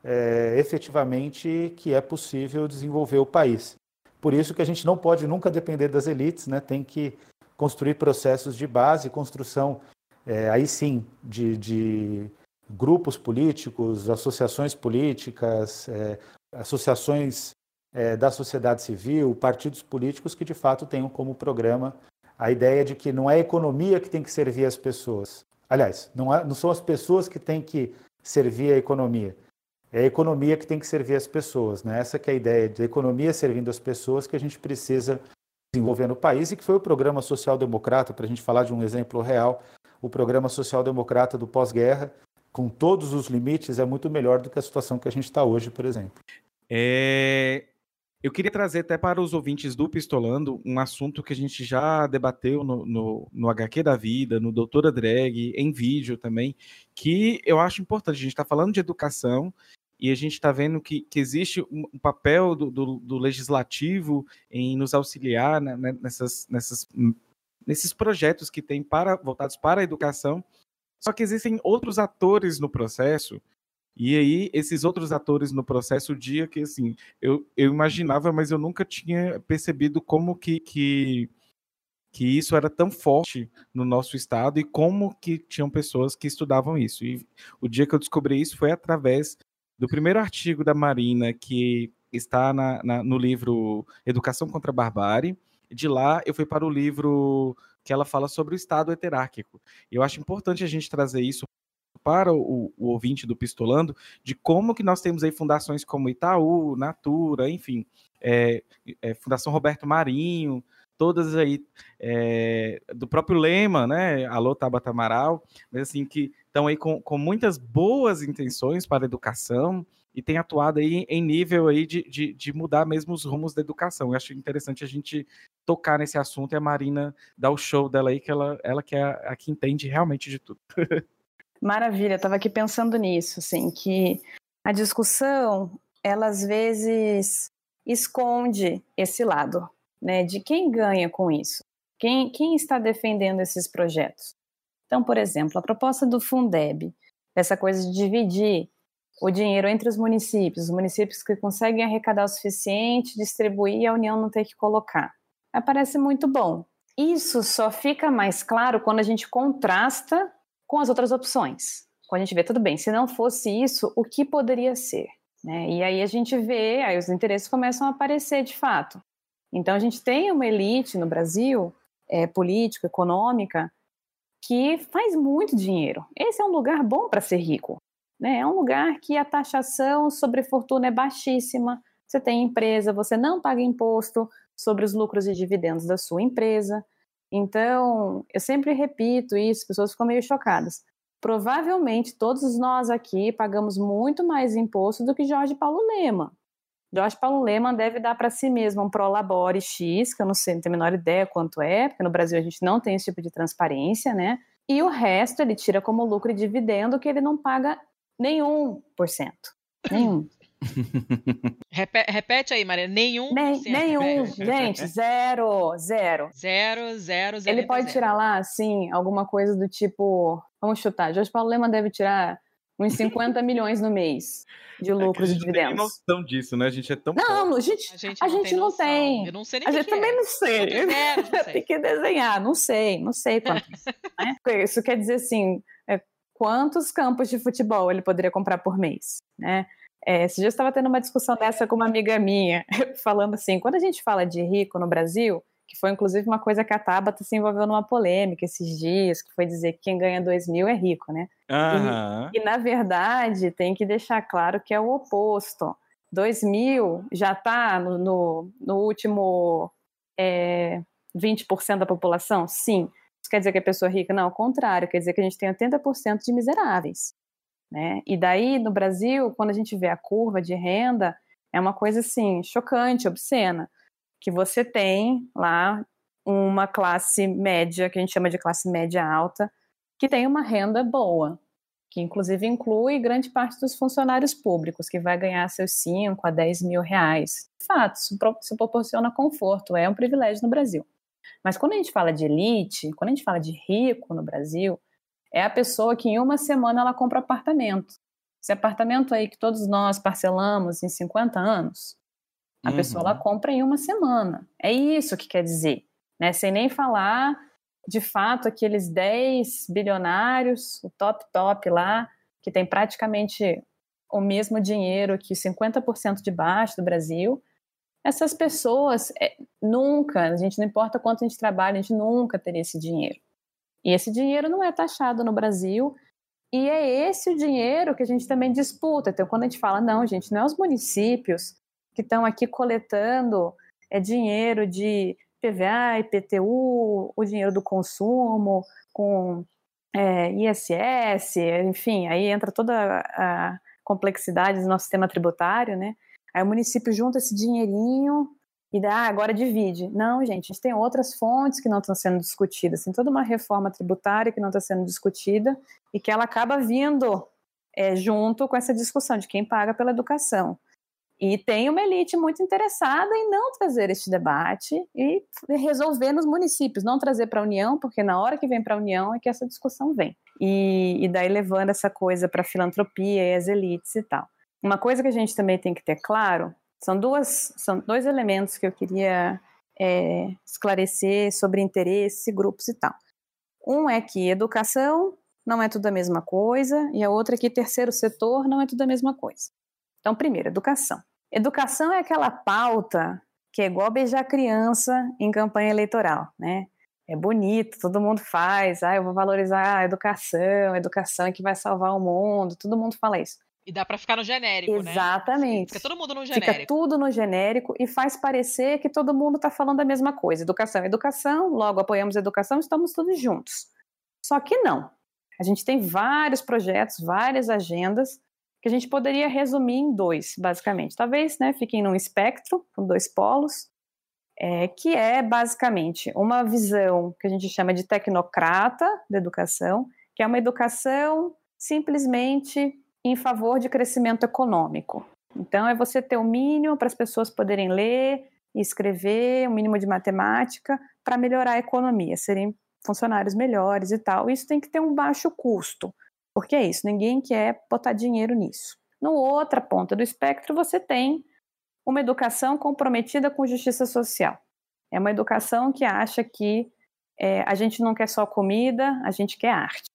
Speaker 3: é, efetivamente que é possível desenvolver o país. Por isso que a gente não pode nunca depender das elites, né? tem que construir processos de base, construção, é, aí sim, de, de, grupos políticos, associações políticas, é, associações é, da sociedade civil, partidos políticos que de fato tenham como programa a ideia de que não é a economia que tem que servir as pessoas. Aliás, não, não são as pessoas que têm que servir a economia. É a economia que tem que servir as pessoas. Né? Essa é a ideia de economia servindo as pessoas que a gente precisa desenvolver no país e que foi o programa social-democrata, para a gente falar de um exemplo real, o programa social-democrata do pós-guerra, com todos os limites, é muito melhor do que a situação que a gente está hoje, por exemplo.
Speaker 2: É, eu queria trazer até para os ouvintes do Pistolando um assunto que a gente já debateu no, no, no HQ da Vida, no Doutora Drag, em vídeo também, que eu acho importante. A gente está falando de educação e a gente está vendo que, que, existe um, papel do, do, do, legislativo em nos auxiliar né, né nessas, nessas, nesses projetos que tem para, voltados para a educação. Só que existem outros atores no processo e aí, esses outros atores no processo, o dia que, assim, eu, eu imaginava, mas eu nunca tinha percebido como que, que que isso era tão forte no nosso estado e como que tinham pessoas que estudavam isso. E o dia que eu descobri isso foi através do primeiro artigo da Marina que está na, na, no livro Educação contra a Barbárie. De lá eu fui para o livro que ela fala sobre o Estado heterárquico. Eu acho importante a gente trazer isso para o, o, ouvinte do Pistolando de como que nós temos aí fundações como Itaú, Natura, enfim, é, é, Fundação Roberto Marinho, todas aí é, do próprio Lema, né? Alô Tabata Amaral, mas assim que estão aí com, com muitas boas intenções para a educação e tem atuado aí em nível aí de, de, de mudar mesmo os rumos da educação. Eu acho interessante a gente tocar nesse assunto e a Marina dar o show dela aí, que ela, ela que é a, a que entende realmente de tudo.
Speaker 4: Maravilha, estava aqui pensando nisso, assim, que a discussão, ela às vezes esconde esse lado, né, de quem ganha com isso, quem, quem está defendendo esses projetos. Então, por exemplo, a proposta do Fundeb, essa coisa de dividir o dinheiro entre os municípios, os municípios que conseguem arrecadar o suficiente, distribuir e a União não ter que colocar. Parece muito bom. Isso só fica mais claro quando a gente contrasta com as outras opções. Quando a gente vê, tudo bem, se não fosse isso, o que poderia ser? Né? E aí a gente vê, aí os interesses começam a aparecer de fato. Então a gente tem uma elite no Brasil, é, política, econômica, que faz muito dinheiro. Esse é um lugar bom para ser rico. Né? É um lugar que a taxação sobre fortuna é baixíssima. Você tem empresa, você não paga imposto sobre os lucros e dividendos da sua empresa. Então, eu sempre repito isso, as pessoas ficam meio chocadas. Provavelmente todos nós aqui pagamos muito mais imposto do que Jorge Paulo Lema. Jorge Paulo Lema deve dar para si mesmo um prolabore X, que eu não sei, não tenho a menor ideia quanto é, porque no Brasil a gente não tem esse tipo de transparência, né? E o resto ele tira como lucro e dividendo que ele não paga nenhum por cento. Nenhum.
Speaker 1: Repete, aí, Maria. Nenhum.
Speaker 4: Nem, nenhum. Gente, zero. Zero.
Speaker 1: Zero, zero, zero.
Speaker 4: Ele pode
Speaker 1: zero.
Speaker 4: tirar lá, assim, alguma coisa do tipo. Vamos chutar. Jorge Paulo Lema deve tirar uns 50 milhões no mês de lucros
Speaker 2: é
Speaker 4: e dividendos.
Speaker 2: Não tem noção disso, né? A gente é tão.
Speaker 4: Não, a gente,
Speaker 1: A gente
Speaker 4: a
Speaker 1: não
Speaker 4: gente
Speaker 1: tem
Speaker 4: não tem.
Speaker 1: Eu não sei nem
Speaker 4: A
Speaker 1: o que
Speaker 4: gente
Speaker 1: que é.
Speaker 4: também não sei.
Speaker 1: Zero, não sei.
Speaker 4: Tem que desenhar, não sei, não sei quanto. né? Isso quer dizer assim, é, quantos campos de futebol ele poderia comprar por mês, né? É, esse dia eu estava tendo uma discussão dessa com uma amiga minha, falando assim, quando a gente fala de rico no Brasil, que foi inclusive uma coisa que a Tabata se envolveu numa polêmica esses dias, que foi dizer que quem ganha 2 mil é rico, né?
Speaker 2: Aham.
Speaker 4: E na verdade tem que deixar claro que é o oposto. 2 mil já está no, no, no último é, 20% da população? Sim. Isso quer dizer que a pessoa é rica? Não, ao contrário, quer dizer que a gente tem 80% de miseráveis. Né? E daí, no Brasil, quando a gente vê a curva de renda, é uma coisa assim, chocante, obscena, que você tem lá uma classe média, que a gente chama de classe média alta, que tem uma renda boa, que inclusive inclui grande parte dos funcionários públicos, que vai ganhar seus 5 a 10 mil reais. De fato, isso pro- isso proporciona conforto, é um privilégio no Brasil. Mas quando a gente fala de elite, quando a gente fala de rico no Brasil, é a pessoa que em uma semana ela compra apartamento. Esse apartamento aí que todos nós parcelamos em 50 anos, a
Speaker 2: Uhum.
Speaker 4: pessoa ela compra em uma semana. É isso que quer dizer, né? Sem nem falar de fato aqueles 10 bilionários, o top top lá, que tem praticamente o mesmo dinheiro que 50% de baixo do Brasil. Essas pessoas é, nunca, a gente não importa quanto a gente trabalha, a gente nunca teria esse dinheiro. E esse dinheiro não é taxado no Brasil. E é esse o dinheiro que a gente também disputa. Então, quando a gente fala, não, gente, não é os municípios que estão aqui coletando é dinheiro de PVA, IPTU, o dinheiro do consumo, com é, ISS, enfim, aí entra toda a complexidade do nosso sistema tributário, né? Aí o município junta esse dinheirinho e dá, ah, agora divide. Não, gente, a gente tem outras fontes que não estão sendo discutidas, tem toda uma reforma tributária que não está sendo discutida e que ela acaba vindo é, junto com essa discussão de quem paga pela educação. E tem uma elite muito interessada em não trazer este debate e resolver nos municípios, não trazer para a União, porque na hora que vem para a União é que essa discussão vem. E, e daí levando essa coisa para a filantropia e as elites e tal. Uma coisa que a gente também tem que ter claro são duas são dois elementos que eu queria é, esclarecer sobre interesses e grupos e tal. Um é que educação não é tudo a mesma coisa, e a outra é que terceiro setor não é tudo a mesma coisa. Então, primeiro, educação. Educação é aquela pauta que é igual beijar criança em campanha eleitoral, né? É bonito, todo mundo faz, ah, eu vou valorizar a educação, a educação é que vai salvar o mundo, todo mundo fala isso.
Speaker 1: E dá para ficar no genérico,
Speaker 4: né? Exatamente.
Speaker 1: Fica todo mundo no genérico.
Speaker 4: Fica tudo no genérico e faz parecer que todo mundo está falando a mesma coisa. Educação é educação, logo apoiamos a educação, estamos todos juntos. Só que não. A gente tem vários projetos, várias agendas que a gente poderia resumir em dois, basicamente. Talvez né, fiquem num espectro, com dois polos, é, que é basicamente uma visão que a gente chama de tecnocrata da educação, que é uma educação simplesmente em favor de crescimento econômico. Então, é você ter o mínimo para as pessoas poderem ler e escrever, o um mínimo de matemática, para melhorar a economia, serem funcionários melhores e tal. Isso tem que ter um baixo custo, porque é isso, ninguém quer botar dinheiro nisso. No outra ponta do espectro, você tem uma educação comprometida com justiça social. É uma educação que acha que é, a gente não quer só comida, a gente quer arte.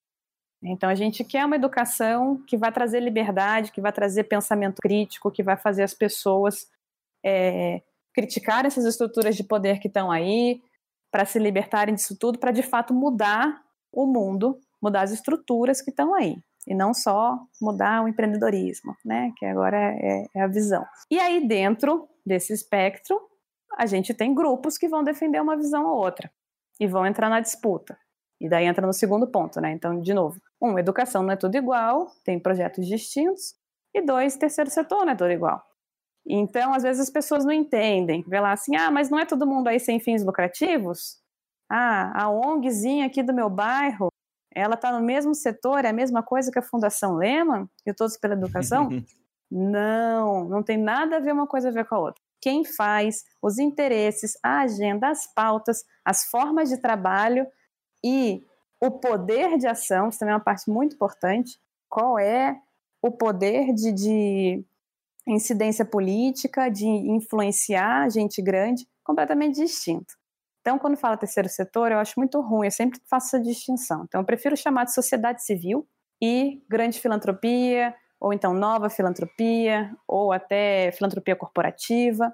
Speaker 4: Então, a gente quer uma educação que vai trazer liberdade, que vai trazer pensamento crítico, que vai fazer as pessoas é, criticar essas estruturas de poder que estão aí, para se libertarem disso tudo, para de fato mudar o mundo, mudar as estruturas que estão aí. E não só mudar o empreendedorismo, né? Que agora é, é a visão. E aí, dentro desse espectro, a gente tem grupos que vão defender uma visão ou outra e vão entrar na disputa. E daí entra no segundo ponto, né? Então, de novo, um, educação não é tudo igual, tem projetos distintos. E dois, terceiro setor não é tudo igual. Então, às vezes as pessoas não entendem. Vê lá assim, ah, mas não é todo mundo aí sem fins lucrativos? Ah, a ONGzinha aqui do meu bairro, ela está no mesmo setor, é a mesma coisa que a Fundação Lehman, e Todos pela Educação? não, não tem nada a ver uma coisa a ver com a outra. Quem faz, os interesses, a agenda, as pautas, as formas de trabalho e o poder de ação, isso também é uma parte muito importante. Qual é o poder de, de incidência política, de influenciar gente grande, completamente distinto. Então, quando fala terceiro setor, eu acho muito ruim, eu sempre faço essa distinção. Então, eu prefiro chamar de sociedade civil e grande filantropia, ou então nova filantropia, ou até filantropia corporativa,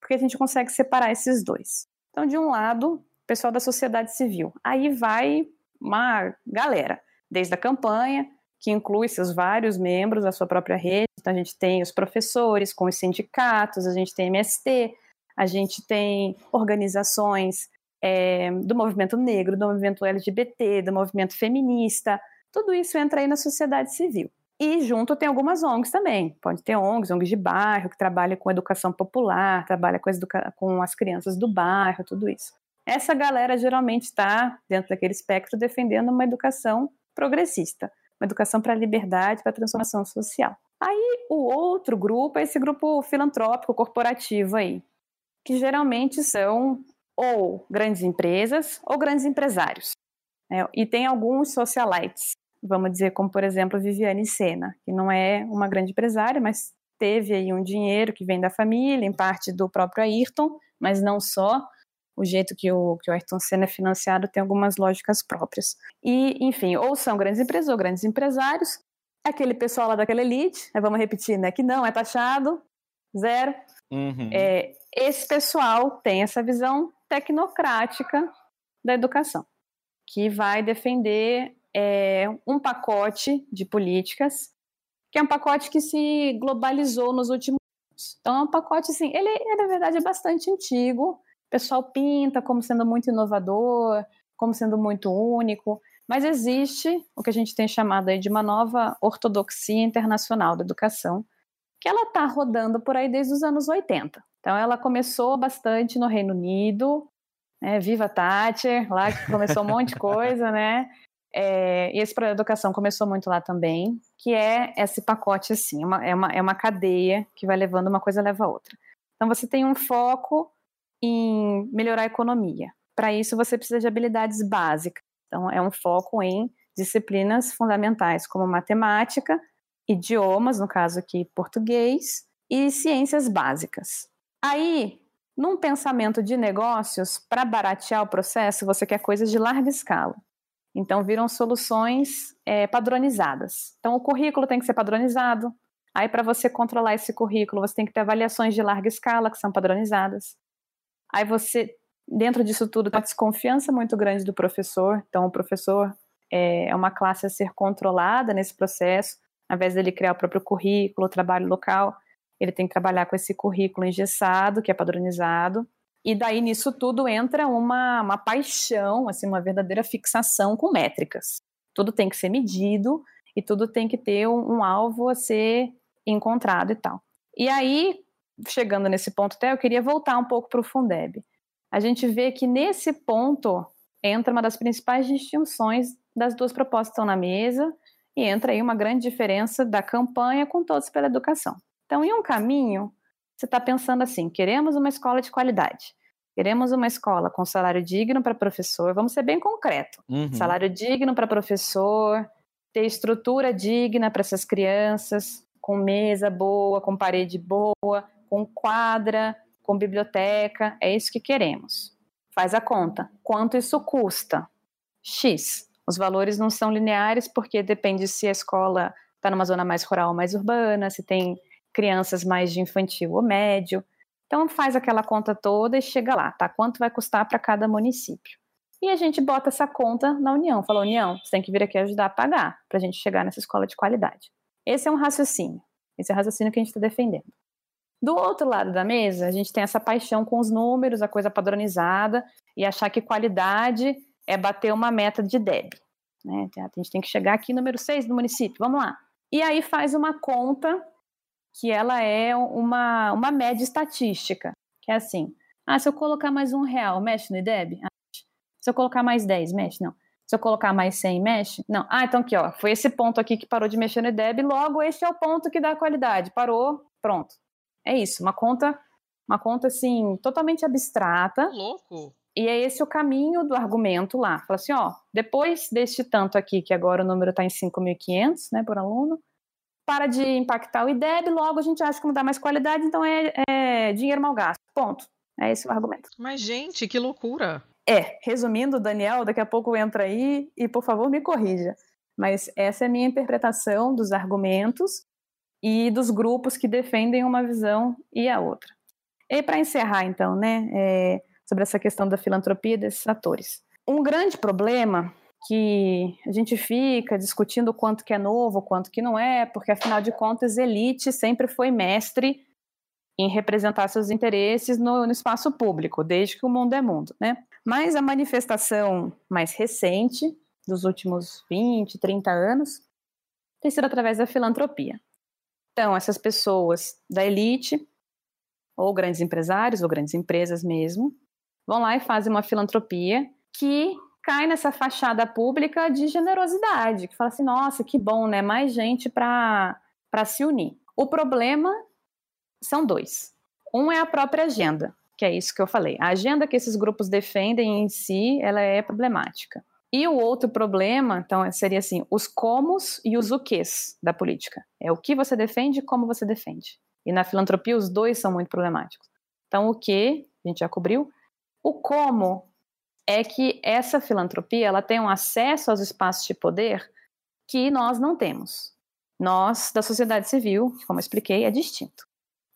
Speaker 4: porque a gente consegue separar esses dois. Então, de um lado, pessoal da sociedade civil. Aí vai uma galera, desde a campanha, que inclui seus vários membros da sua própria rede. Então, a gente tem os professores com os sindicatos, a gente tem MST, a gente tem organizações é, do movimento negro, do movimento LGBT, do movimento feminista. Tudo isso entra aí na sociedade civil. E junto tem algumas ONGs também. Pode ter ONGs, ONGs de bairro, que trabalham com educação popular, trabalha com, com as crianças do bairro, tudo isso. Essa galera geralmente está, dentro daquele espectro, defendendo uma educação progressista, uma educação para a liberdade, para a transformação social. Aí o outro grupo é esse grupo filantrópico corporativo aí, que geralmente são ou grandes empresas ou grandes empresários. Né? E tem alguns socialites, vamos dizer, como por exemplo Viviane Sena, que não é uma grande empresária, mas teve aí um dinheiro que vem da família, em parte do próprio Ayrton, mas não só, o jeito que o, que o Ayrton Senna é financiado tem algumas lógicas próprias. E, enfim, ou são grandes empresas ou grandes empresários, aquele pessoal lá daquela elite, né, vamos repetir, né, que não é taxado, zero. Uhum. É, esse pessoal tem essa visão tecnocrática da educação, que vai defender é, um pacote de políticas, que é um pacote que se globalizou nos últimos anos. Então, é um pacote, assim, ele, ele na verdade, é bastante antigo, o pessoal pinta como sendo muito inovador, como sendo muito único, mas existe o que a gente tem chamado aí de uma nova ortodoxia internacional da educação, que ela está rodando por aí desde os anos 80. Então ela começou bastante no Reino Unido, né, Viva Thatcher, lá que começou um monte de coisa, né? É, e esse de educação começou muito lá também, que é esse pacote assim, uma, é, uma, é uma cadeia que vai levando uma coisa leva a outra. Então você tem um foco em melhorar a economia. Para isso, você precisa de habilidades básicas. Então, é um foco em disciplinas fundamentais como matemática, idiomas, no caso aqui português, e ciências básicas. Aí, Num pensamento de negócios, para baratear o processo, você quer coisas de larga escala. Então, viram soluções é, padronizadas. Então, o currículo tem que ser padronizado. Aí, para você controlar esse currículo, você tem que ter avaliações de larga escala, que são padronizadas. Aí, você, dentro disso tudo, tem uma desconfiança muito grande do professor. Então, o professor é, é uma classe a ser controlada nesse processo. Ao invés dele criar o próprio currículo, o trabalho local, ele tem que trabalhar com esse currículo engessado, que é padronizado. E daí nisso tudo entra uma, uma paixão, assim, uma verdadeira fixação com métricas. Tudo tem que ser medido e tudo tem que ter um, um alvo a ser encontrado e tal. E aí, chegando nesse ponto até, eu queria voltar um pouco para o Fundeb. A gente vê que nesse ponto entra uma das principais distinções das duas propostas que estão na mesa e entra aí uma grande diferença da campanha com Todos pela Educação. Então, em um caminho, você está pensando assim: queremos uma escola de qualidade. Queremos uma escola com salário digno para professor. Vamos ser bem concreto: uhum. salário digno para professor, ter estrutura digna para essas crianças, com mesa boa, com parede boa, com quadra, com biblioteca. É isso que queremos. Faz a conta. Quanto isso custa? X. Os valores não são lineares porque depende se a escola está numa zona mais rural ou mais urbana, se tem crianças mais de infantil ou médio. Então faz aquela conta toda e chega lá, tá? Quanto vai custar para cada município? E a gente bota essa conta na União. Fala, União, você tem que vir aqui ajudar a pagar para a gente chegar nessa escola de qualidade. Esse é um raciocínio. Esse é o raciocínio que a gente está defendendo. Do outro lado da mesa, a gente tem essa paixão com os números, a coisa padronizada, e achar que qualidade é bater uma meta de DEB. Né? A gente tem que chegar aqui número 6 do município, vamos lá. E aí faz uma conta que ela é uma, uma média estatística, que é assim, ah, se eu colocar mais um real, mexe no IDEB? Ah, se eu colocar mais 10, mexe? Não. Se eu colocar mais 100, mexe? Não. Ah, então aqui, ó, foi esse ponto aqui que parou de mexer no IDEB, logo este é o ponto que dá qualidade. Parou, pronto. É isso, uma conta, uma conta assim, totalmente abstrata.
Speaker 1: Louco.
Speaker 4: E é esse o caminho do argumento lá. Fala assim, ó, depois deste tanto aqui, que agora o número está em 5.500, né, por aluno, para de impactar o IDEB, logo a gente acha que não dá mais qualidade, então é, é dinheiro mal gasto. Ponto. É esse o argumento.
Speaker 1: Mas, gente, que loucura.
Speaker 4: É, resumindo, Daniel, daqui a pouco entra aí e, por favor, me corrija. Mas essa é a minha interpretação dos argumentos e dos grupos que defendem uma visão e a outra. E para encerrar, então, né, é, sobre essa questão da filantropia desses atores. Um grande problema que a gente fica discutindo quanto que é novo, quanto que não é, porque afinal de contas, elite sempre foi mestre em representar seus interesses no, no, espaço público, desde que o mundo é mundo, né? Mas a manifestação mais recente, dos últimos 20, 30 anos, tem sido através da filantropia. Então, essas pessoas da elite, ou grandes empresários, ou grandes empresas mesmo, vão lá e fazem uma filantropia que cai nessa fachada pública de generosidade, que fala assim, nossa, que bom, né? Mais gente para se unir. O problema são dois. Um é a própria agenda, que é isso que eu falei. A agenda que esses grupos defendem em si, ela é problemática. E o outro problema, então, seria assim, os comos e os o quês da política. É o que você defende e como você defende. E na filantropia, os dois são muito problemáticos. Então, o que, a gente já cobriu. O como é que essa filantropia ela tem um acesso aos espaços de poder que nós não temos. Nós, da sociedade civil, como eu expliquei, é distinto.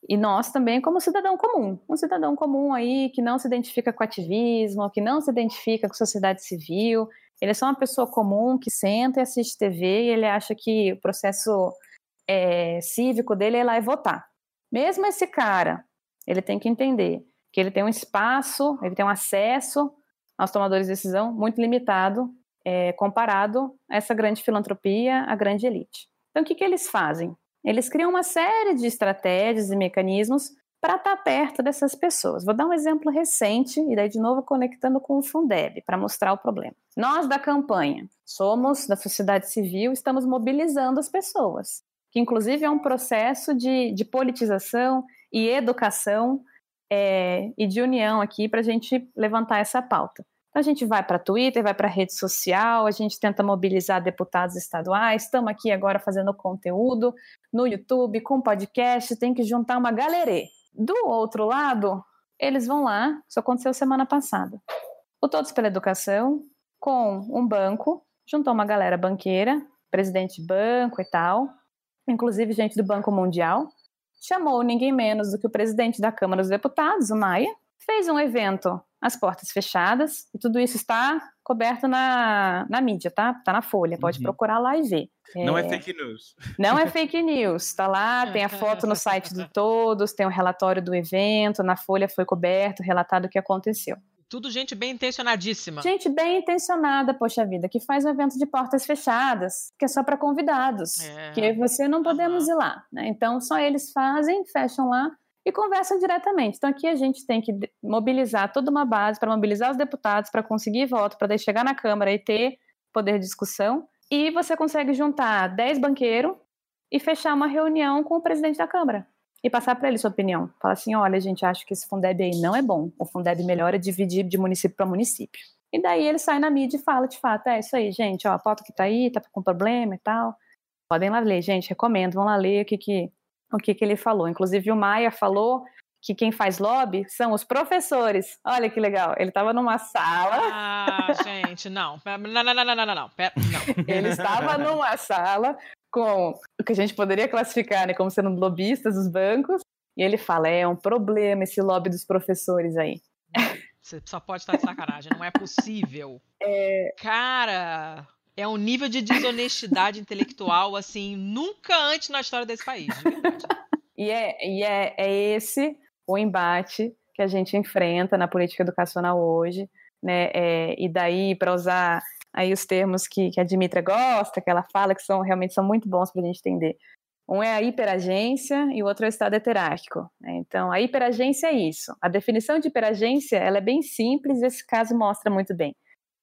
Speaker 4: E nós também, como cidadão comum, um cidadão comum aí que não se identifica com ativismo, que não se identifica com sociedade civil, ele é só uma pessoa comum que senta e assiste TV e ele acha que o processo é, cívico dele é ir lá e votar. Mesmo esse cara, ele tem que entender que ele tem um espaço, ele tem um acesso aos tomadores de decisão muito limitado é, comparado a essa grande filantropia, a grande elite. Então, o que, que eles fazem? Eles criam uma série de estratégias e mecanismos para estar tá perto dessas pessoas. Vou dar um exemplo recente, e daí de novo conectando com o Fundeb, para mostrar o problema. Nós da campanha somos da sociedade civil, estamos mobilizando as pessoas, que inclusive é um processo de, de politização e educação é, e de união aqui para a gente levantar essa pauta. Então a gente vai para Twitter, vai para rede social, a gente tenta mobilizar deputados estaduais, estamos aqui agora fazendo conteúdo no YouTube, com podcast, tem que juntar uma galerê. Do outro lado, eles vão lá, isso aconteceu semana passada. O Todos pela Educação, com um banco, juntou uma galera banqueira, presidente de banco e tal, inclusive gente do Banco Mundial, chamou ninguém menos do que o presidente da Câmara dos Deputados, o Maia, fez um evento às portas fechadas, e tudo isso está coberto na, na mídia, tá? Tá na Folha, pode
Speaker 2: Uhum.
Speaker 4: procurar lá e ver.
Speaker 2: Não é fake news.
Speaker 4: Não é fake news, tá lá, tem a foto no site do Todos, tem o relatório do evento, na Folha foi coberto, relatado o que aconteceu.
Speaker 1: Tudo gente bem intencionadíssima.
Speaker 4: Gente bem intencionada, poxa vida, que faz um evento de portas fechadas, que é só para convidados,
Speaker 1: É.
Speaker 4: que você não podemos ir lá, né? Então só eles fazem, fecham lá e conversam diretamente. Então aqui a gente tem que mobilizar toda uma base para mobilizar os deputados para conseguir voto, para chegar na Câmara e ter poder de discussão. E você consegue juntar 10 banqueiros e fechar uma reunião com o presidente da Câmara e passar para ele sua opinião. Falar assim, olha, gente, acho que esse Fundeb aí não é bom. O Fundeb melhor é dividir de município para município. E daí ele sai na mídia e fala, de fato, é isso aí, gente, ó, a pauta que tá aí, tá com problema e tal. Podem lá ler, gente, recomendo, vão lá ler o que que, o que, que ele falou. Inclusive o Maia falou que quem faz lobby são os professores. Olha que legal, ele estava numa sala,
Speaker 1: Ah, gente, não. Não, não, não, não, não, não, não.
Speaker 4: Ele estava numa sala com o que a gente poderia classificar né, como sendo lobistas dos bancos, e ele fala, é um problema esse lobby dos professores aí.
Speaker 1: Você só pode estar de sacanagem, não é possível. Cara, é um nível de desonestidade intelectual, assim, nunca antes na história desse país, de.
Speaker 4: E é, e é, é esse o embate que a gente enfrenta na política educacional hoje, né? É, e daí, para usar aí os termos que, que a Dimitra gosta, que ela fala que são realmente são muito bons para a gente entender. Um é a hiperagência e o outro é o estado heterárquico. né? Então, a hiperagência é isso. A definição de hiperagência ela é bem simples e esse caso mostra muito bem.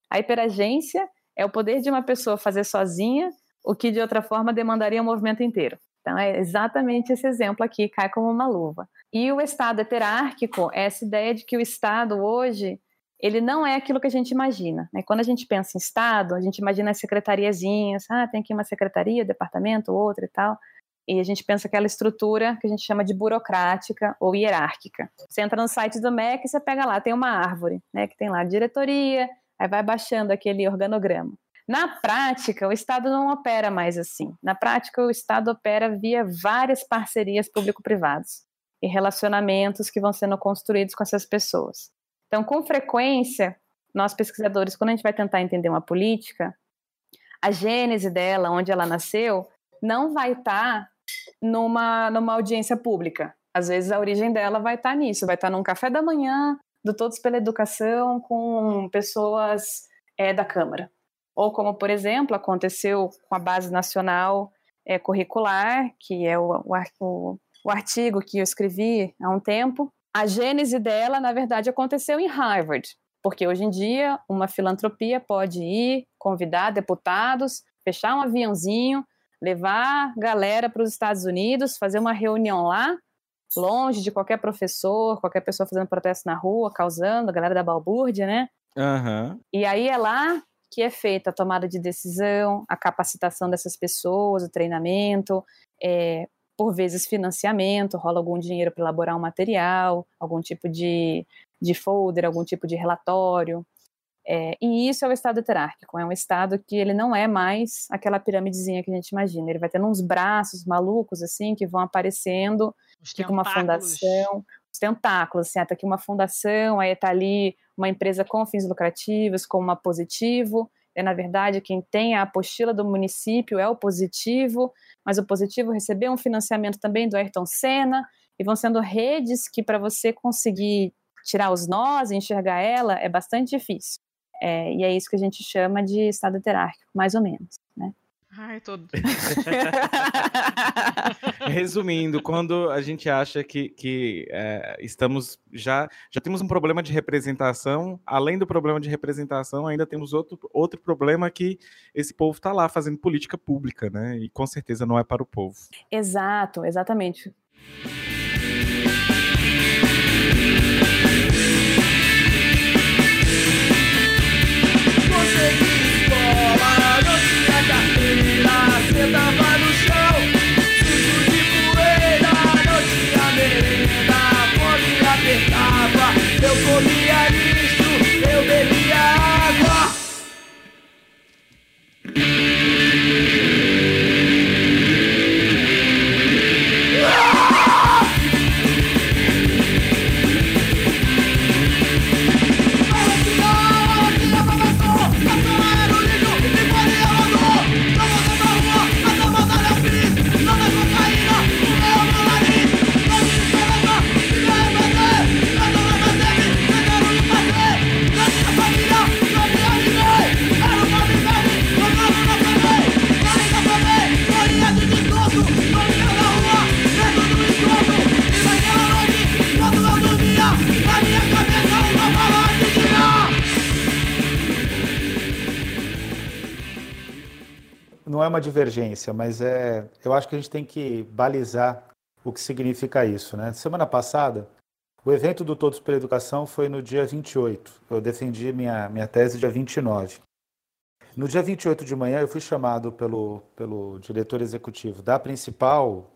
Speaker 4: A hiperagência é o poder de uma pessoa fazer sozinha o que de outra forma demandaria um movimento inteiro. Então, é exatamente esse exemplo aqui, cai como uma luva. E o Estado heterárquico é essa ideia de que o Estado hoje, ele não é aquilo que a gente imagina. Né? Quando a gente pensa em Estado, a gente imagina as secretariazinhas, ah, tem aqui uma secretaria, departamento, outra e tal. E a gente pensa aquela estrutura que a gente chama de burocrática ou hierárquica. Você entra no site do MEC e você pega lá, tem uma árvore, né, que tem lá diretoria, aí vai baixando aquele organograma. Na prática, o Estado não opera mais assim. Na prática, o Estado opera via várias parcerias público-privadas e relacionamentos que vão sendo construídos com essas pessoas. Então, com frequência, nós pesquisadores, quando a gente vai tentar entender uma política, a gênese dela, onde ela nasceu, não vai estar numa, numa audiência pública. Às vezes, a origem dela vai estar nisso, vai estar num café da manhã do Todos pela Educação com pessoas é, da Câmara. Ou como, por exemplo, aconteceu com a Base Nacional é, Curricular, que é o, o, o artigo que eu escrevi há um tempo. A gênese dela, na verdade, aconteceu em Harvard, porque hoje em dia uma filantropia pode ir, convidar deputados, fechar um aviãozinho, levar galera para os Estados Unidos, fazer uma reunião lá, longe de qualquer professor, qualquer pessoa fazendo protesto na rua, causando, a galera da balbúrdia, né?
Speaker 2: Aham.
Speaker 4: E aí é lá que é feita a tomada de decisão, a capacitação dessas pessoas, o treinamento, é, por vezes financiamento, rola algum dinheiro para elaborar um material, algum tipo de, de folder, algum tipo de relatório. É, e isso é o estado heterárquico, é um estado que ele não é mais aquela piramidezinha que a gente imagina, ele vai tendo uns braços malucos assim que vão aparecendo, fica uma fundação, os tentáculos, assim, ah, tá aqui uma fundação, aí tá ali uma empresa com fins lucrativos, como uma positivo, é na verdade quem tem a apostila do município é o positivo, mas o positivo recebeu um financiamento também do Ayrton Senna, e vão sendo redes que para você conseguir tirar os nós e enxergar ela é bastante difícil. É, e é isso que a gente chama de estado heterárquico, mais ou menos.
Speaker 1: Ai, tô...
Speaker 2: Resumindo, quando a gente acha que, que é, estamos já já temos um problema de representação, além do problema de representação, ainda temos outro, outro problema que esse povo está lá fazendo política pública, né? E com certeza não é para o povo.
Speaker 4: Exato, exatamente.
Speaker 3: Divergência, mas é, eu acho que a gente tem que balizar o que significa isso. Né? Semana passada, o evento do Todos pela Educação foi no dia 28. Eu defendi minha, minha tese dia 29. No dia 28 de manhã, eu fui chamado pelo, pelo diretor executivo da principal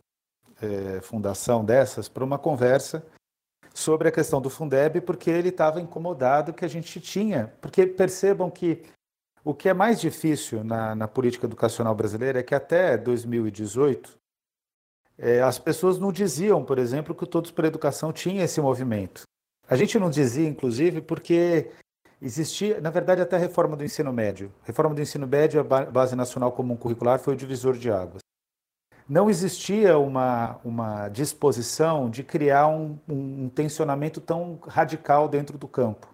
Speaker 3: é, fundação dessas para uma conversa sobre a questão do Fundeb, porque ele estava incomodado que a gente tinha. Porque percebam que o que é mais difícil na, na política educacional brasileira é que até 2018 é, as pessoas não diziam, por exemplo, que o Todos para a Educação tinha esse movimento. A gente não dizia, inclusive, porque existia, na verdade, até a reforma do ensino médio. A reforma do ensino médio, a Base Nacional Comum Curricular, foi o divisor de águas. Não existia uma, uma disposição de criar um, um tensionamento tão radical dentro do campo.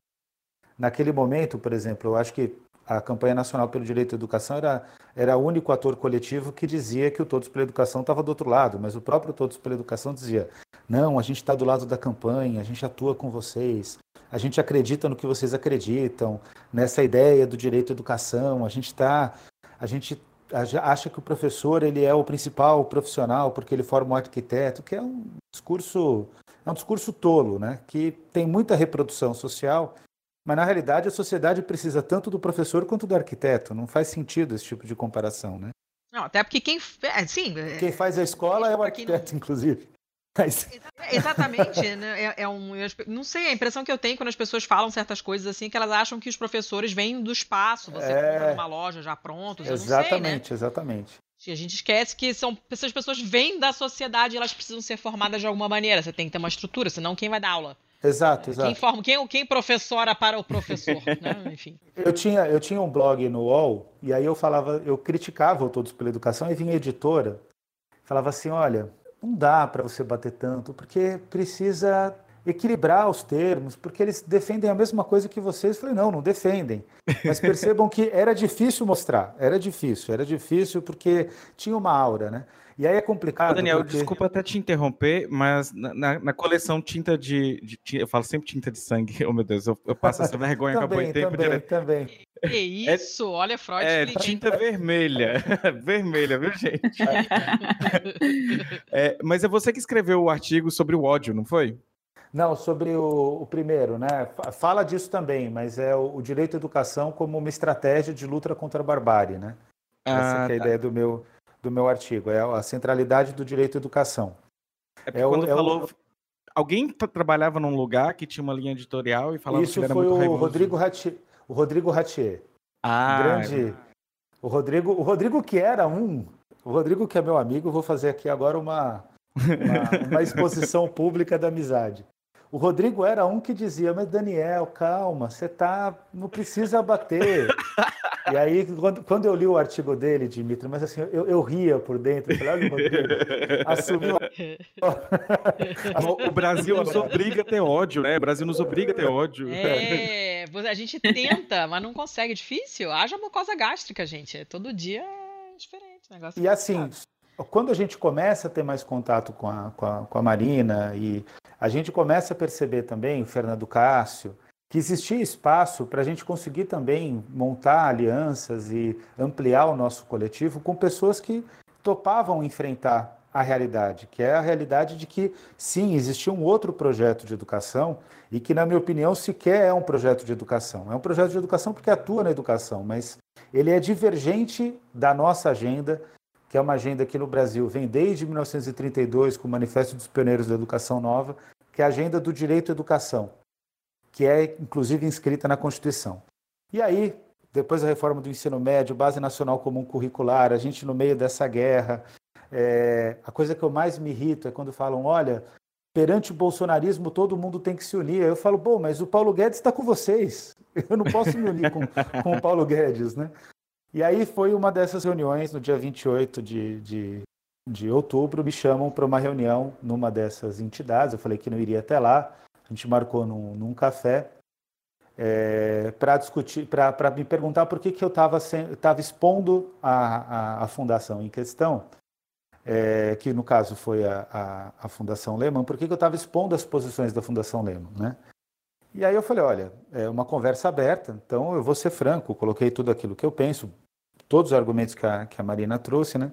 Speaker 3: Naquele momento, por exemplo, eu acho que a campanha nacional pelo direito à educação era, era o único ator coletivo que dizia que o Todos pela Educação estava do outro lado, mas o próprio Todos pela Educação dizia: não, a gente está do lado da campanha, a gente atua com vocês, a gente acredita no que vocês acreditam, nessa ideia do direito à educação, a gente está, a gente acha que o professor ele é o principal profissional porque ele forma um arquiteto, que é um discurso é um discurso tolo, né? Que tem muita reprodução social mas na realidade a sociedade precisa tanto do professor quanto do arquiteto. Não faz sentido esse tipo de comparação, né?
Speaker 1: Não, até porque quem, é, sim,
Speaker 3: é, quem faz a escola é o arquiteto, não... inclusive.
Speaker 1: Mas... Exatamente, né? É, é, um, não sei, a impressão que eu tenho quando as pessoas falam certas coisas assim, que elas acham que os professores vêm do espaço, você é... compra numa loja já prontos,
Speaker 3: exatamente,
Speaker 1: sei,
Speaker 3: né? exatamente.
Speaker 1: A gente esquece que são essas pessoas vêm da sociedade, elas precisam ser formadas de alguma maneira. Você tem que ter uma estrutura, senão quem vai dar aula?
Speaker 3: Exato, exato.
Speaker 1: Quem, forma, quem, quem professora para o professor, né? Enfim.
Speaker 3: Eu tinha, eu tinha um blog no UOL, e aí eu falava, eu criticava o Todos pela Educação, e vinha editora, falava assim, olha, não dá para você bater tanto, porque precisa equilibrar os termos, porque eles defendem a mesma coisa que vocês. Eu falei, não, não defendem. Mas percebam que era difícil mostrar, era difícil, era difícil porque tinha uma aura, né? E aí é complicado.
Speaker 2: Daniel,
Speaker 3: porque...
Speaker 2: desculpa até te interromper, mas na, na, na coleção tinta de, de, Eu falo sempre tinta de sangue. Oh, meu Deus, eu, eu passo essa vergonha
Speaker 3: também,
Speaker 2: acabou em tempo
Speaker 3: também, direto. Também.
Speaker 1: Que isso? É, Olha, Freud.
Speaker 2: É, tinta vermelha. vermelha, viu, gente? é, mas é você que escreveu o artigo sobre o ódio, não foi?
Speaker 3: Não, sobre o, o, primeiro, né? Fala disso também, mas é o, o, direito à educação como uma estratégia de luta contra a barbárie, né? Ah, Essa é a tá. ideia do meu, do meu artigo, é a centralidade do direito à educação.
Speaker 2: É, é quando o, falou, é o... alguém trabalhava num lugar que tinha uma linha editorial e falava
Speaker 3: Isso
Speaker 2: que
Speaker 3: era foi muito o Rodrigo Ratier, o Rodrigo Ratier.
Speaker 2: Ah,
Speaker 3: grande. O Rodrigo, o Rodrigo que era um, o Rodrigo que é meu amigo, vou fazer aqui agora uma uma, uma exposição pública da amizade. O Rodrigo era um que dizia, mas Daniel, calma, você tá, não precisa bater. e aí, quando, quando, eu li o artigo dele, Dimitri, mas assim, eu, eu ria por dentro, falei, olha o Rodrigo, assumiu...
Speaker 2: o Brasil nos obriga a ter ódio, né? O Brasil nos obriga a ter ódio.
Speaker 1: É, a gente tenta, mas não consegue, é difícil. Haja mucosa gástrica, gente, todo dia é diferente.
Speaker 3: e assim, quando a gente começa a ter mais contato com a, com a, com a Marina e a gente começa a perceber também, Fernando Cássio, que existia espaço para a gente conseguir também montar alianças e ampliar o nosso coletivo com pessoas que topavam enfrentar a realidade, que é a realidade de que, sim, existia um outro projeto de educação e que, na minha opinião, sequer é um projeto de educação. É um projeto de educação porque atua na educação, mas ele é divergente da nossa agenda, que é uma agenda que no Brasil vem desde 1932 com o Manifesto dos Pioneiros da Educação Nova, que é a agenda do direito à educação, que é inclusive inscrita na Constituição. E aí, depois da reforma do ensino médio, base nacional comum curricular, a gente no meio dessa guerra, é, a coisa que eu mais me irrito é quando falam, olha, perante o bolsonarismo todo mundo tem que se unir. Eu falo, bom, mas o Paulo Guedes está com vocês. Eu não posso me unir com, com o Paulo Guedes, né? E aí foi uma dessas reuniões, no dia 28 de, de, de outubro, me chamam para uma reunião numa dessas entidades. Eu falei que não iria até lá. A gente marcou num, num café é, para discutir, para me perguntar por que, que eu estava expondo a, a, a, fundação em questão, é, que no caso foi a, a, a Fundação Lehman, por que, que eu estava expondo as posições da Fundação Lehman, né? E aí eu falei, olha, é uma conversa aberta, então eu vou ser franco, coloquei tudo aquilo que eu penso, todos os argumentos que a, que a Marina trouxe, né?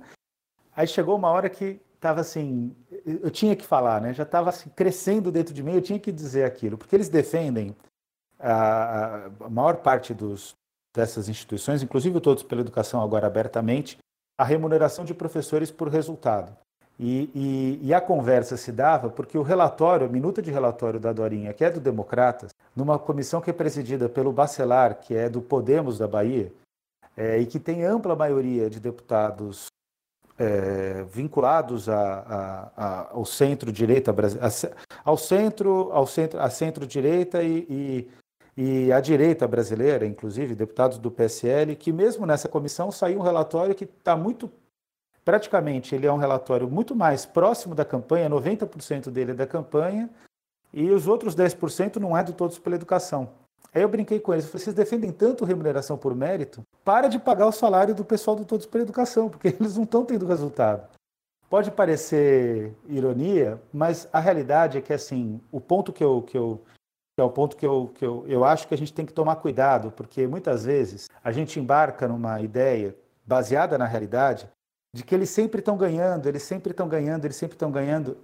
Speaker 3: Aí chegou uma hora que estava assim, eu tinha que falar, né? Já estava assim, crescendo dentro de mim, eu tinha que dizer aquilo, porque eles defendem a, a maior parte dos, dessas instituições, inclusive todos pela educação agora abertamente, a remuneração de professores por resultado. E, e, e, a conversa se dava porque o relatório, a minuta de relatório da Dorinha, que é do Democratas, numa comissão que é presidida pelo Bacelar, que é do Podemos da Bahia, é, e que tem ampla maioria de deputados é, vinculados a, a, a, ao centro-direita ao centro, ao centro, à centro-direita e, e, e à direita brasileira, inclusive deputados do PSL, que mesmo nessa comissão saiu um relatório que está muito praticamente ele é um relatório muito mais próximo da campanha, 90% dele é da campanha, e os outros 10% não é do Todos pela Educação. Aí eu brinquei com eles, falei, vocês defendem tanto remuneração por mérito, para de pagar o salário do pessoal do Todos pela Educação, porque eles não estão tendo resultado. Pode parecer ironia, mas a realidade é que assim, o ponto que eu, que eu que é o ponto que, eu, que eu, eu acho que a gente tem que tomar cuidado, porque muitas vezes a gente embarca numa ideia baseada na realidade de que eles sempre estão ganhando, eles sempre estão ganhando, eles sempre estão ganhando.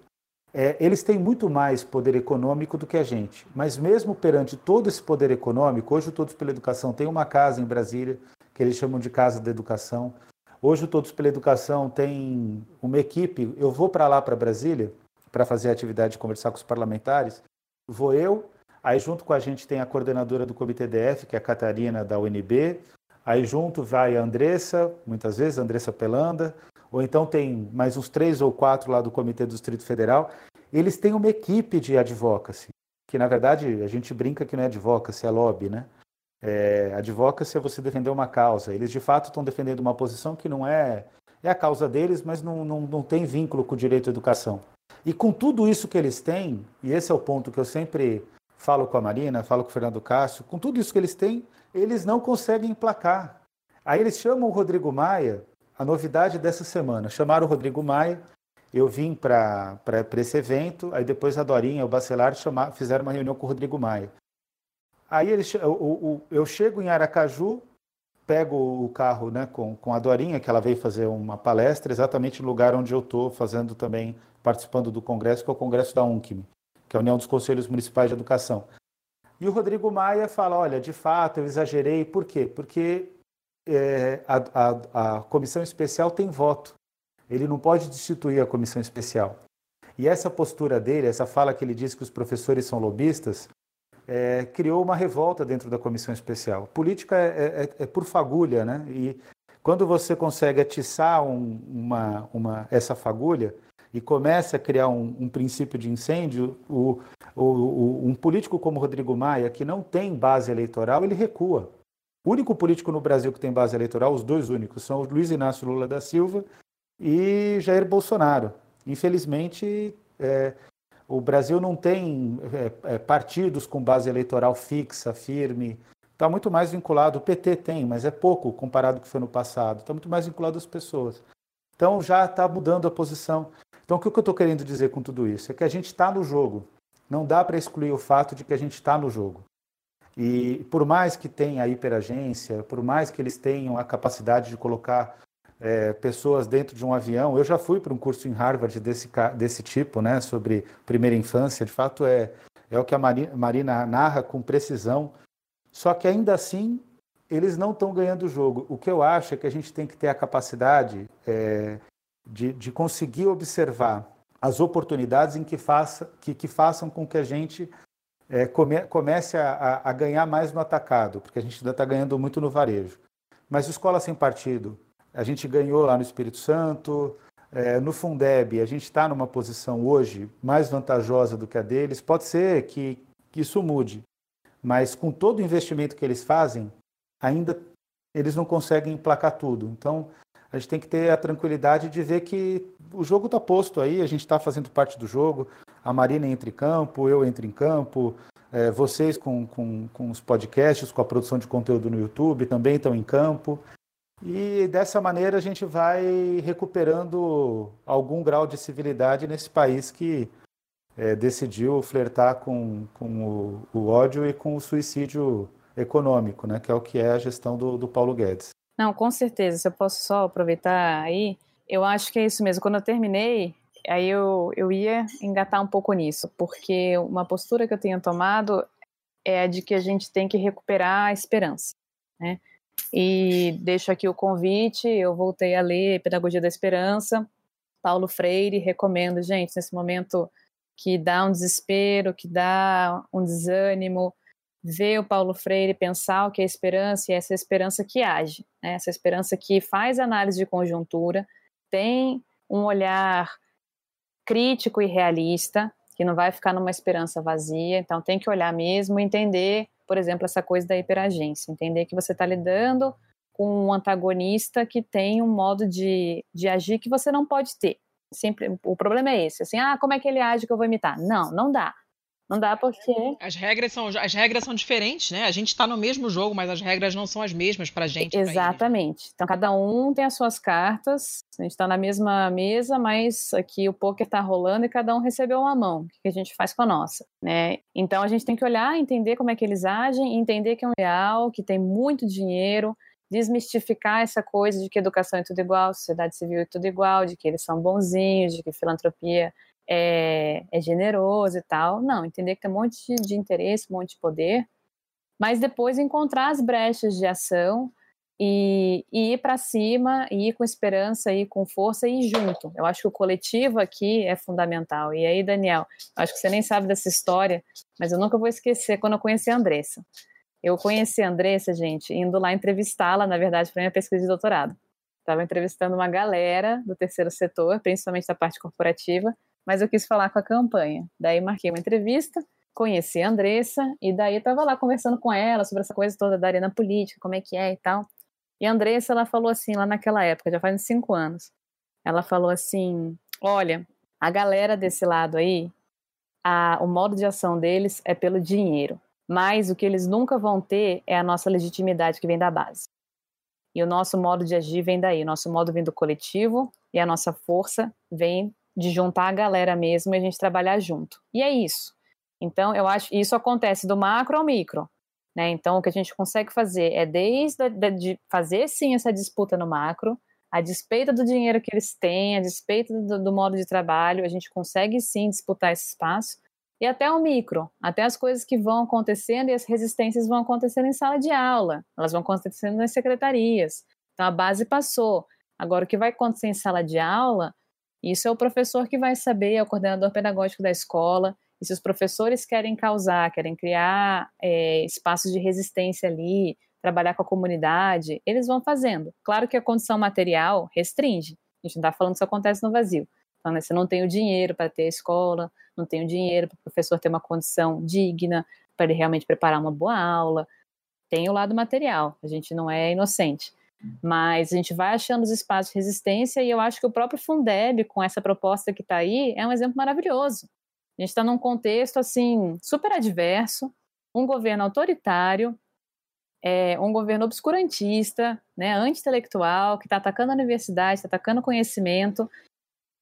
Speaker 3: É, eles têm muito mais poder econômico do que a gente, mas mesmo perante todo esse poder econômico, hoje o Todos pela Educação tem uma casa em Brasília, que eles chamam de Casa da Educação. Hoje o Todos pela Educação tem uma equipe, eu vou para lá, para Brasília, para fazer a atividade de conversar com os parlamentares, vou eu, aí junto com a gente tem a coordenadora do Comitê DF, que é a Catarina da UNB, Aí junto vai a Andressa, muitas vezes, a Andressa Pelanda, ou então tem mais uns três ou quatro lá do Comitê do Distrito Federal. Eles têm uma equipe de advocacy, que na verdade a gente brinca que não é advocacy, é lobby, né? É, advocacy é você defender uma causa. Eles de fato estão defendendo uma posição que não é, é a causa deles, mas não, não, não tem vínculo com o direito à educação. E com tudo isso que eles têm, e esse é o ponto que eu sempre falo com a Marina, falo com o Fernando Cássio, com tudo isso que eles têm, eles não conseguem emplacar. Aí eles chamam o Rodrigo Maia, a novidade dessa semana, chamaram o Rodrigo Maia, eu vim para esse evento, aí depois a Dorinha, o Bacelar, chamar, fizeram uma reunião com o Rodrigo Maia. Aí eles, eu, eu chego em Aracaju, pego o carro né, com, com a Dorinha, que ela veio fazer uma palestra exatamente no lugar onde eu estou fazendo também, participando do congresso, que é o congresso da UNCM, que é a União dos Conselhos Municipais de Educação. E o Rodrigo Maia fala: olha, de fato, eu exagerei. Por quê? Porque é, a, a, a comissão especial tem voto. Ele não pode destituir a comissão especial. E essa postura dele, essa fala que ele diz que os professores são lobistas, é, criou uma revolta dentro da comissão especial. Política é, é, é por fagulha, né? E quando você consegue atiçar um, uma, uma, essa fagulha, e começa a criar um, um princípio de incêndio, o, o, o, um político como Rodrigo Maia, que não tem base eleitoral, ele recua. O único político no Brasil que tem base eleitoral, os dois únicos, são o Luiz Inácio Lula da Silva e Jair Bolsonaro. Infelizmente, é, o Brasil não tem é, é, partidos com base eleitoral fixa, firme. Está muito mais vinculado, o PT tem, mas é pouco comparado com o que foi no passado. Está muito mais vinculado às pessoas. Então já está mudando a posição. Então, o que eu estou querendo dizer com tudo isso? É que a gente está no jogo. Não dá para excluir o fato de que a gente está no jogo. E por mais que tenha a hiperagência, por mais que eles tenham a capacidade de colocar é, pessoas dentro de um avião, eu já fui para um curso em Harvard desse, desse tipo, né, sobre primeira infância. De fato, é, é o que a Marina narra com precisão. Só que ainda assim, eles não estão ganhando o jogo. O que eu acho é que a gente tem que ter a capacidade é, de, de conseguir observar as oportunidades em que, faça, que, que façam com que a gente é, come, comece a, a, ganhar mais no atacado, porque a gente ainda está ganhando muito no varejo. Mas escola sem partido, a gente ganhou lá no Espírito Santo, é, no Fundeb, a gente está numa posição hoje mais vantajosa do que a deles. Pode ser que, que isso mude, mas com todo o investimento que eles fazem, ainda eles não conseguem emplacar tudo. Então, a gente tem que ter a tranquilidade de ver que o jogo está posto aí, a gente está fazendo parte do jogo, a Marina entra em campo, eu entro em campo, é, vocês com, com, com os podcasts, com a produção de conteúdo no YouTube também estão em campo. E dessa maneira a gente vai recuperando algum grau de civilidade nesse país que é, decidiu flertar com, com o, o, ódio e com o suicídio econômico, né, que é o que é a gestão do, do Paulo Guedes.
Speaker 4: Não, com certeza. Se eu posso só aproveitar aí, eu acho que é isso mesmo. Quando eu terminei, aí eu, eu ia engatar um pouco nisso, porque uma postura que eu tenho tomado é a de que a gente tem que recuperar a esperança, né? E deixo aqui o convite, eu voltei a ler Pedagogia da Esperança, Paulo Freire, recomendo, gente, nesse momento que dá um desespero, que dá um desânimo, ver o Paulo Freire pensar o que é esperança e essa esperança que age, né? essa esperança que faz análise de conjuntura, tem um olhar crítico e realista, que não vai ficar numa esperança vazia, então tem que olhar mesmo e entender, por exemplo, essa coisa da hiperagência, entender que você está lidando com um antagonista que tem um modo de, de agir que você não pode ter. Sempre, o problema é esse, assim, ah, como é que ele age que eu vou imitar? Não, não dá. Não dá porque.
Speaker 1: As regras são, as regras são diferentes, né? A gente está no mesmo jogo, mas as regras não são as mesmas para a gente.
Speaker 4: Exatamente. Então, cada um tem as suas cartas. A gente está na mesma mesa, mas aqui o poker está rolando e cada um recebeu uma mão. O que a gente faz com a nossa? Né? Então, a gente tem que olhar, entender como é que eles agem, entender que é um real, que tem muito dinheiro, desmistificar essa coisa de que educação é tudo igual, sociedade civil é tudo igual, de que eles são bonzinhos, de que filantropia é, é generoso e tal. Não, entender que tem um monte de, interesse, um monte de poder, mas depois encontrar as brechas de ação e, e ir para cima, e ir com esperança, ir com força e ir junto. Eu acho que o coletivo aqui é fundamental. E aí, Daniel, acho que você nem sabe dessa história, mas eu nunca vou esquecer quando eu conheci a Andressa. Eu conheci a Andressa, gente, indo lá entrevistá-la, na verdade, para minha pesquisa de doutorado. Estava entrevistando uma galera do terceiro setor, principalmente da parte corporativa, mas eu quis falar com a campanha. Daí marquei uma entrevista, conheci a Andressa, e daí estava lá conversando com ela sobre essa coisa toda da arena política, como é que é e tal. E a Andressa, ela falou assim, lá naquela época, já faz uns cinco anos, ela falou assim, olha, a galera desse lado aí, a, o modo de ação deles é pelo dinheiro, mas o que eles nunca vão ter é a nossa legitimidade que vem da base. E o nosso modo de agir vem daí, o nosso modo vem do coletivo e a nossa força vem de juntar a galera mesmo e a gente trabalhar junto. E é isso. Então, eu acho isso acontece do macro ao micro. Né? Então, o que a gente consegue fazer é desde de, fazer sim essa disputa no macro, a despeito do dinheiro que eles têm, a despeito do, do, modo de trabalho, a gente consegue sim disputar esse espaço, e até o micro, até as coisas que vão acontecendo e as resistências vão acontecendo em sala de aula, elas vão acontecendo nas secretarias. Então, a base passou. Agora, o que vai acontecer em sala de aula isso é o professor que vai saber, é o coordenador pedagógico da escola. E se os professores querem causar, querem criar é, espaços de resistência ali, trabalhar com a comunidade, eles vão fazendo. Claro que a condição material restringe. A gente não está falando que isso acontece no vazio. Então, né, você não tem o dinheiro para ter a escola, não tem o dinheiro para o professor ter uma condição digna, para ele realmente preparar uma boa aula. Tem o lado material, a gente não é inocente. Mas a gente vai achando os espaços de resistência e eu acho que o próprio Fundeb, com essa proposta que está aí, é um exemplo maravilhoso. A gente está num contexto assim super adverso, um governo autoritário, é, um governo obscurantista, né, anti-intelectual, que está atacando a universidade, está atacando o conhecimento,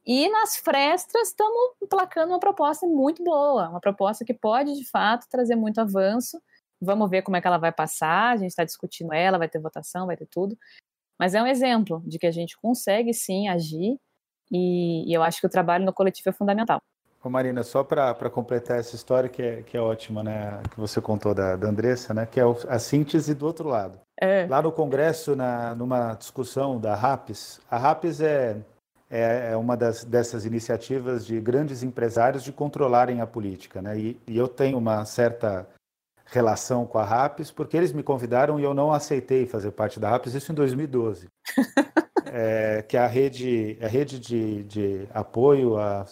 Speaker 4: e nas frestas estamos placando uma proposta muito boa, uma proposta que pode, de fato, trazer muito avanço Vamos ver como é que ela vai passar. A gente está discutindo ela, vai ter votação, vai ter tudo. Mas é um exemplo de que a gente consegue sim agir e, e eu acho que o trabalho no coletivo é fundamental.
Speaker 3: Ô Marina, só para completar essa história que é, que é ótima, né, que você contou da, da Andressa, né, que é a síntese do outro lado. É. Lá no Congresso, na, numa discussão da RAPES, a RAPES é, é, é, uma das, dessas iniciativas de grandes empresários de controlarem a política, né, e, e eu tenho uma certa relação com a RAPES, porque eles me convidaram e eu não aceitei fazer parte da RAPES, isso em 2012. é, que a rede, a rede de, de apoio à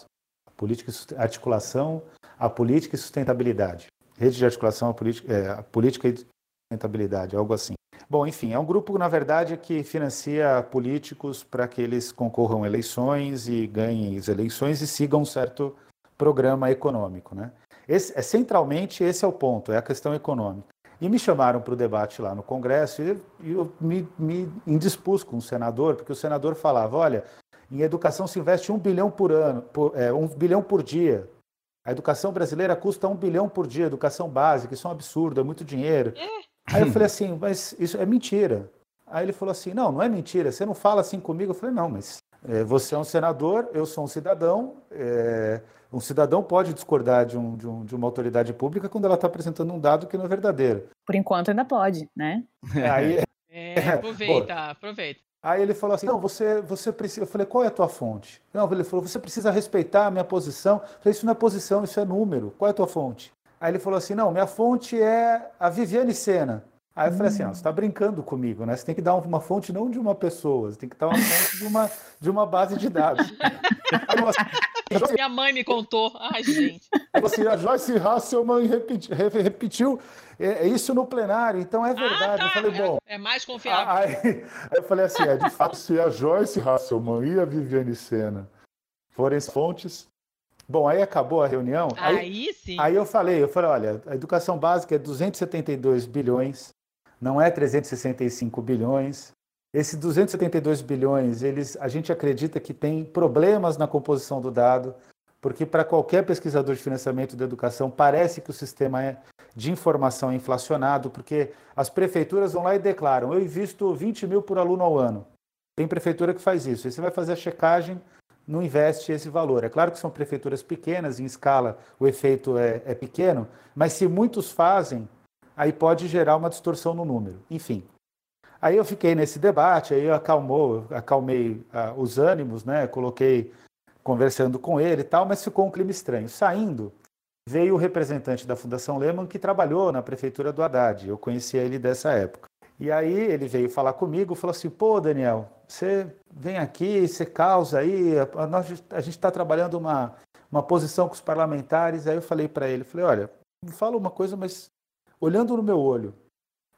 Speaker 3: política articulação à política e sustentabilidade. Rede de articulação à política, é, à política e sustentabilidade, algo assim. Bom, enfim, é um grupo, na verdade, que financia políticos para que eles concorram a eleições e ganhem as eleições e sigam um certo programa econômico, né? Esse, é, centralmente, esse é o ponto, é a questão econômica. E me chamaram para o debate lá no Congresso e eu me, me indispus com o senador, porque o senador falava: olha, em educação se investe um bilhão por ano, por, é, um bilhão por dia. A educação brasileira custa um bilhão por dia, educação básica, isso é um absurdo, é muito dinheiro. É. Aí eu falei assim, mas isso é mentira. Aí ele falou assim: Não, não é mentira, você não fala assim comigo. Eu falei: Não, mas é, você é um senador, eu sou um cidadão. É, um cidadão pode discordar de, um, de, um, de uma autoridade pública quando ela está apresentando um dado que não é verdadeiro.
Speaker 4: Por enquanto ainda pode, né?
Speaker 3: Aí,
Speaker 1: É, aproveita, aproveita.
Speaker 3: Aí ele falou assim: não, você, você precisa. Eu falei, qual é a tua fonte? Não, ele falou, você precisa respeitar a minha posição. Eu falei, isso não é posição, isso é número. Qual é a tua fonte? Aí ele falou assim: não, minha fonte é a Viviane Sena. Aí eu falei assim: não, você está brincando comigo, né? Você tem que dar uma fonte não de uma pessoa, você tem que dar uma fonte de uma, de uma base de dados. Aí eu, assim,
Speaker 1: Minha mãe me contou. Ai, gente.
Speaker 3: Assim, a Joyce Hasselman repeti- re- repetiu é, é isso no plenário, então é verdade.
Speaker 1: Ah,
Speaker 3: Eu
Speaker 1: tá.
Speaker 3: falei, bom.
Speaker 1: É mais confiável.
Speaker 3: Aí, aí eu falei assim, é, de fato, se a Joyce Hasselman e a Viviane Sena forem as fontes. Bom, aí acabou a reunião. Aí,
Speaker 1: Aí sim.
Speaker 3: aí eu falei, eu falei, olha, a educação básica é 272 bilhões, não é 365 bilhões. Esses 272 bilhões, eles, a gente acredita que tem problemas na composição do dado, porque para qualquer pesquisador de financiamento da educação parece que o sistema é de informação é inflacionado, porque as prefeituras vão lá e declaram: eu invisto 20 mil por aluno ao ano. Tem prefeitura que faz isso. Aí você vai fazer a checagem, não investe esse valor. É claro que são prefeituras pequenas, em escala o efeito é, é pequeno, mas se muitos fazem, aí pode gerar uma distorção no número. Enfim. Aí eu fiquei nesse debate, aí eu acalmou, acalmei ah, os ânimos, né? Coloquei conversando com ele e tal, mas ficou um clima estranho. Saindo, veio o representante da Fundação Lehman que trabalhou na prefeitura do Haddad. Eu conhecia ele dessa época. E aí ele veio falar comigo, falou assim: "Pô, Daniel, você vem aqui, você causa aí, a, nós, a gente está trabalhando uma uma posição com os parlamentares". Aí eu falei para ele, falei: "Olha, me fala uma coisa, mas olhando no meu olho,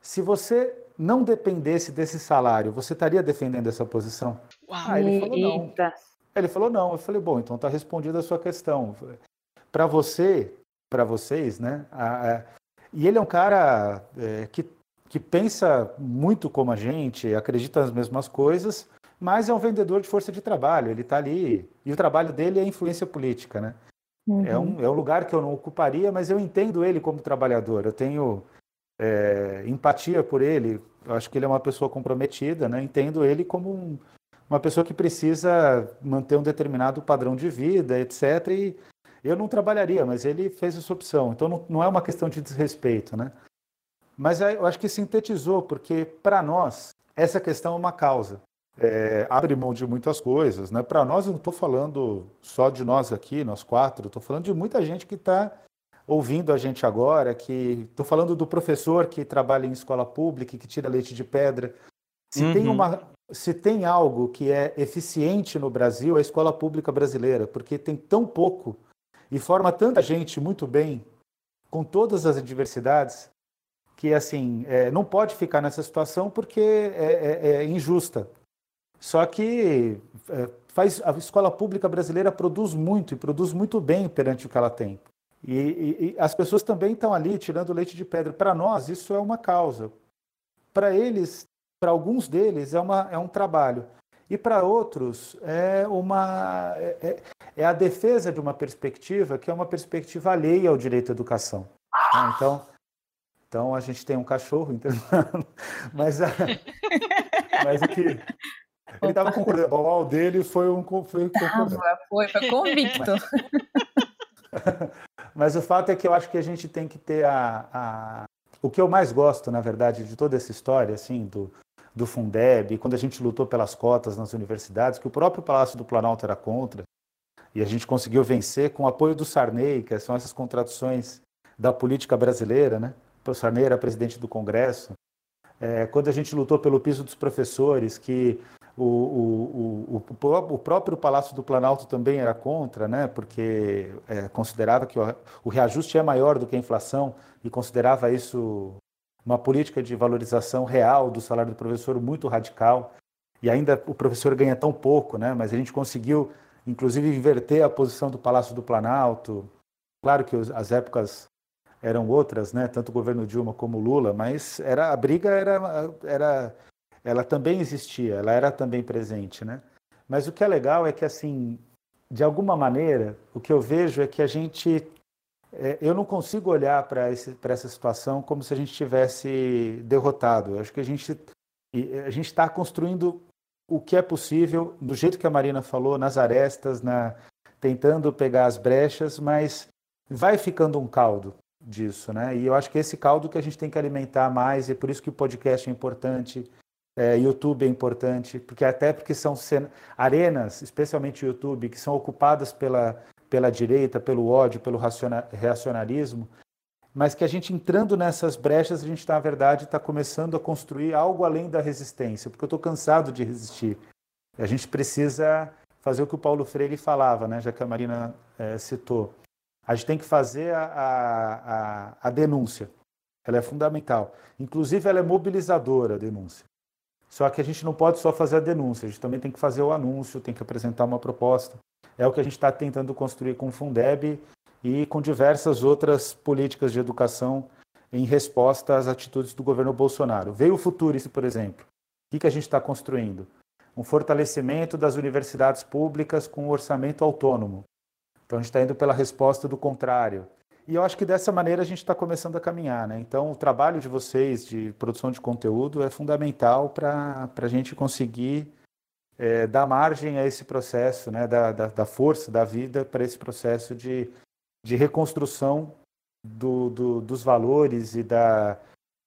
Speaker 3: se você não dependesse desse salário, você estaria defendendo essa posição?"
Speaker 1: Uau.
Speaker 3: Ah, ele falou não.
Speaker 4: Eita.
Speaker 3: Ele falou não. Eu falei, bom, então está respondida a sua questão. Para você, para vocês, né? a- a- e ele é um cara é, que, que pensa muito como a gente, acredita nas mesmas coisas, mas é um vendedor de força de trabalho. Ele está ali e o trabalho dele é influência política, né? É
Speaker 4: Uhum.
Speaker 3: um, é um lugar que eu não ocuparia, mas eu entendo ele como trabalhador. Eu tenho é, empatia por ele. Eu acho que ele é uma pessoa comprometida, né? Entendo ele como um- uma pessoa que precisa manter um determinado padrão de vida, etc. E eu não trabalharia, mas ele fez essa opção. Então não, não é uma questão de desrespeito, né? Mas eu acho que sintetizou, porque para nós essa questão é uma causa. É, abre mão de muitas coisas, né? Para nós, eu não estou falando só de nós aqui, nós quatro, estou falando de muita gente que está ouvindo a gente agora, que estou falando do professor que trabalha em escola pública, e que tira leite de pedra. Se tem
Speaker 2: Uhum.
Speaker 3: uma, se tem algo que é eficiente no Brasil, é a escola pública brasileira, porque tem tão pouco e forma tanta gente muito bem, com todas as adversidades, que assim é, não pode ficar nessa situação porque é, é- é injusta. Só que é, faz, a escola pública brasileira produz muito e produz muito bem perante o que ela tem. E, e- e as pessoas também estão ali tirando leite de pedra. Para nós, isso é uma causa. Para eles, para alguns deles, é, uma, é um trabalho. E para outros, é, uma, é, é- é a defesa de uma perspectiva que é uma perspectiva alheia ao direito à educação. né? Então, então, a gente tem um cachorro internando, mas, a- mas o que. Ele estava concordando. O mal dele foi um. Foi.
Speaker 4: Tava, foi, foi convicto.
Speaker 3: Mas o fato é que eu acho que a gente tem que ter a, a- o que eu mais gosto, na verdade, de toda essa história, assim, do, do Fundeb, quando a gente lutou pelas cotas nas universidades, que o próprio Palácio do Planalto era contra, e a gente conseguiu vencer com o apoio do Sarney, que são essas contradições da política brasileira, né? O Sarney era presidente do Congresso. É, quando a gente lutou pelo piso dos professores, que o, o, o, o, próprio Palácio do Planalto também era contra, né? porque é, considerava que o, o reajuste é maior do que a inflação e considerava isso uma política de valorização real do salário do professor muito radical. E ainda o professor ganha tão pouco, né? mas a gente conseguiu, inclusive, inverter a posição do Palácio do Planalto. Claro que as épocas eram outras, né? tanto o governo Dilma como o Lula, mas era, a briga era, era ela também existia, ela era também presente, né? Mas o que é legal é que, assim, de alguma maneira, o que eu vejo é que a gente. É, eu não consigo olhar para essa situação como se a gente tivesse derrotado. Eu acho que a gente a está construindo o que é possível, do jeito que a Marina falou, nas arestas, na, tentando pegar as brechas, mas vai ficando um caldo disso, né? E eu acho que esse caldo que a gente tem que alimentar mais, e por isso que o podcast é importante, é, YouTube é importante, porque até porque são arenas, especialmente YouTube, que são ocupadas pela, pela direita, pelo ódio, pelo reacionarismo, mas que a gente entrando nessas brechas, a gente, na verdade, está começando a construir algo além da resistência, porque eu estou cansado de resistir. A gente precisa fazer o que o Paulo Freire falava, né, já que a Marina é, citou. A gente tem que fazer a, a, a, denúncia. Ela é fundamental. Inclusive, ela é mobilizadora, a denúncia. Só que a gente não pode só fazer a denúncia, a gente também tem que fazer o anúncio, tem que apresentar uma proposta. É o que a gente está tentando construir com o Fundeb e com diversas outras políticas de educação em resposta às atitudes do governo Bolsonaro. Veio o Futurice, por exemplo. O que a gente está construindo? Um fortalecimento das universidades públicas com um orçamento autônomo. Então a gente está indo pela resposta do contrário. E eu acho que dessa maneira a gente está começando a caminhar. Né? Então o trabalho de vocês de produção de conteúdo é fundamental para a gente conseguir é, dar margem a esse processo, né? da, da, da força da vida para esse processo de de reconstrução do, do, dos valores e da,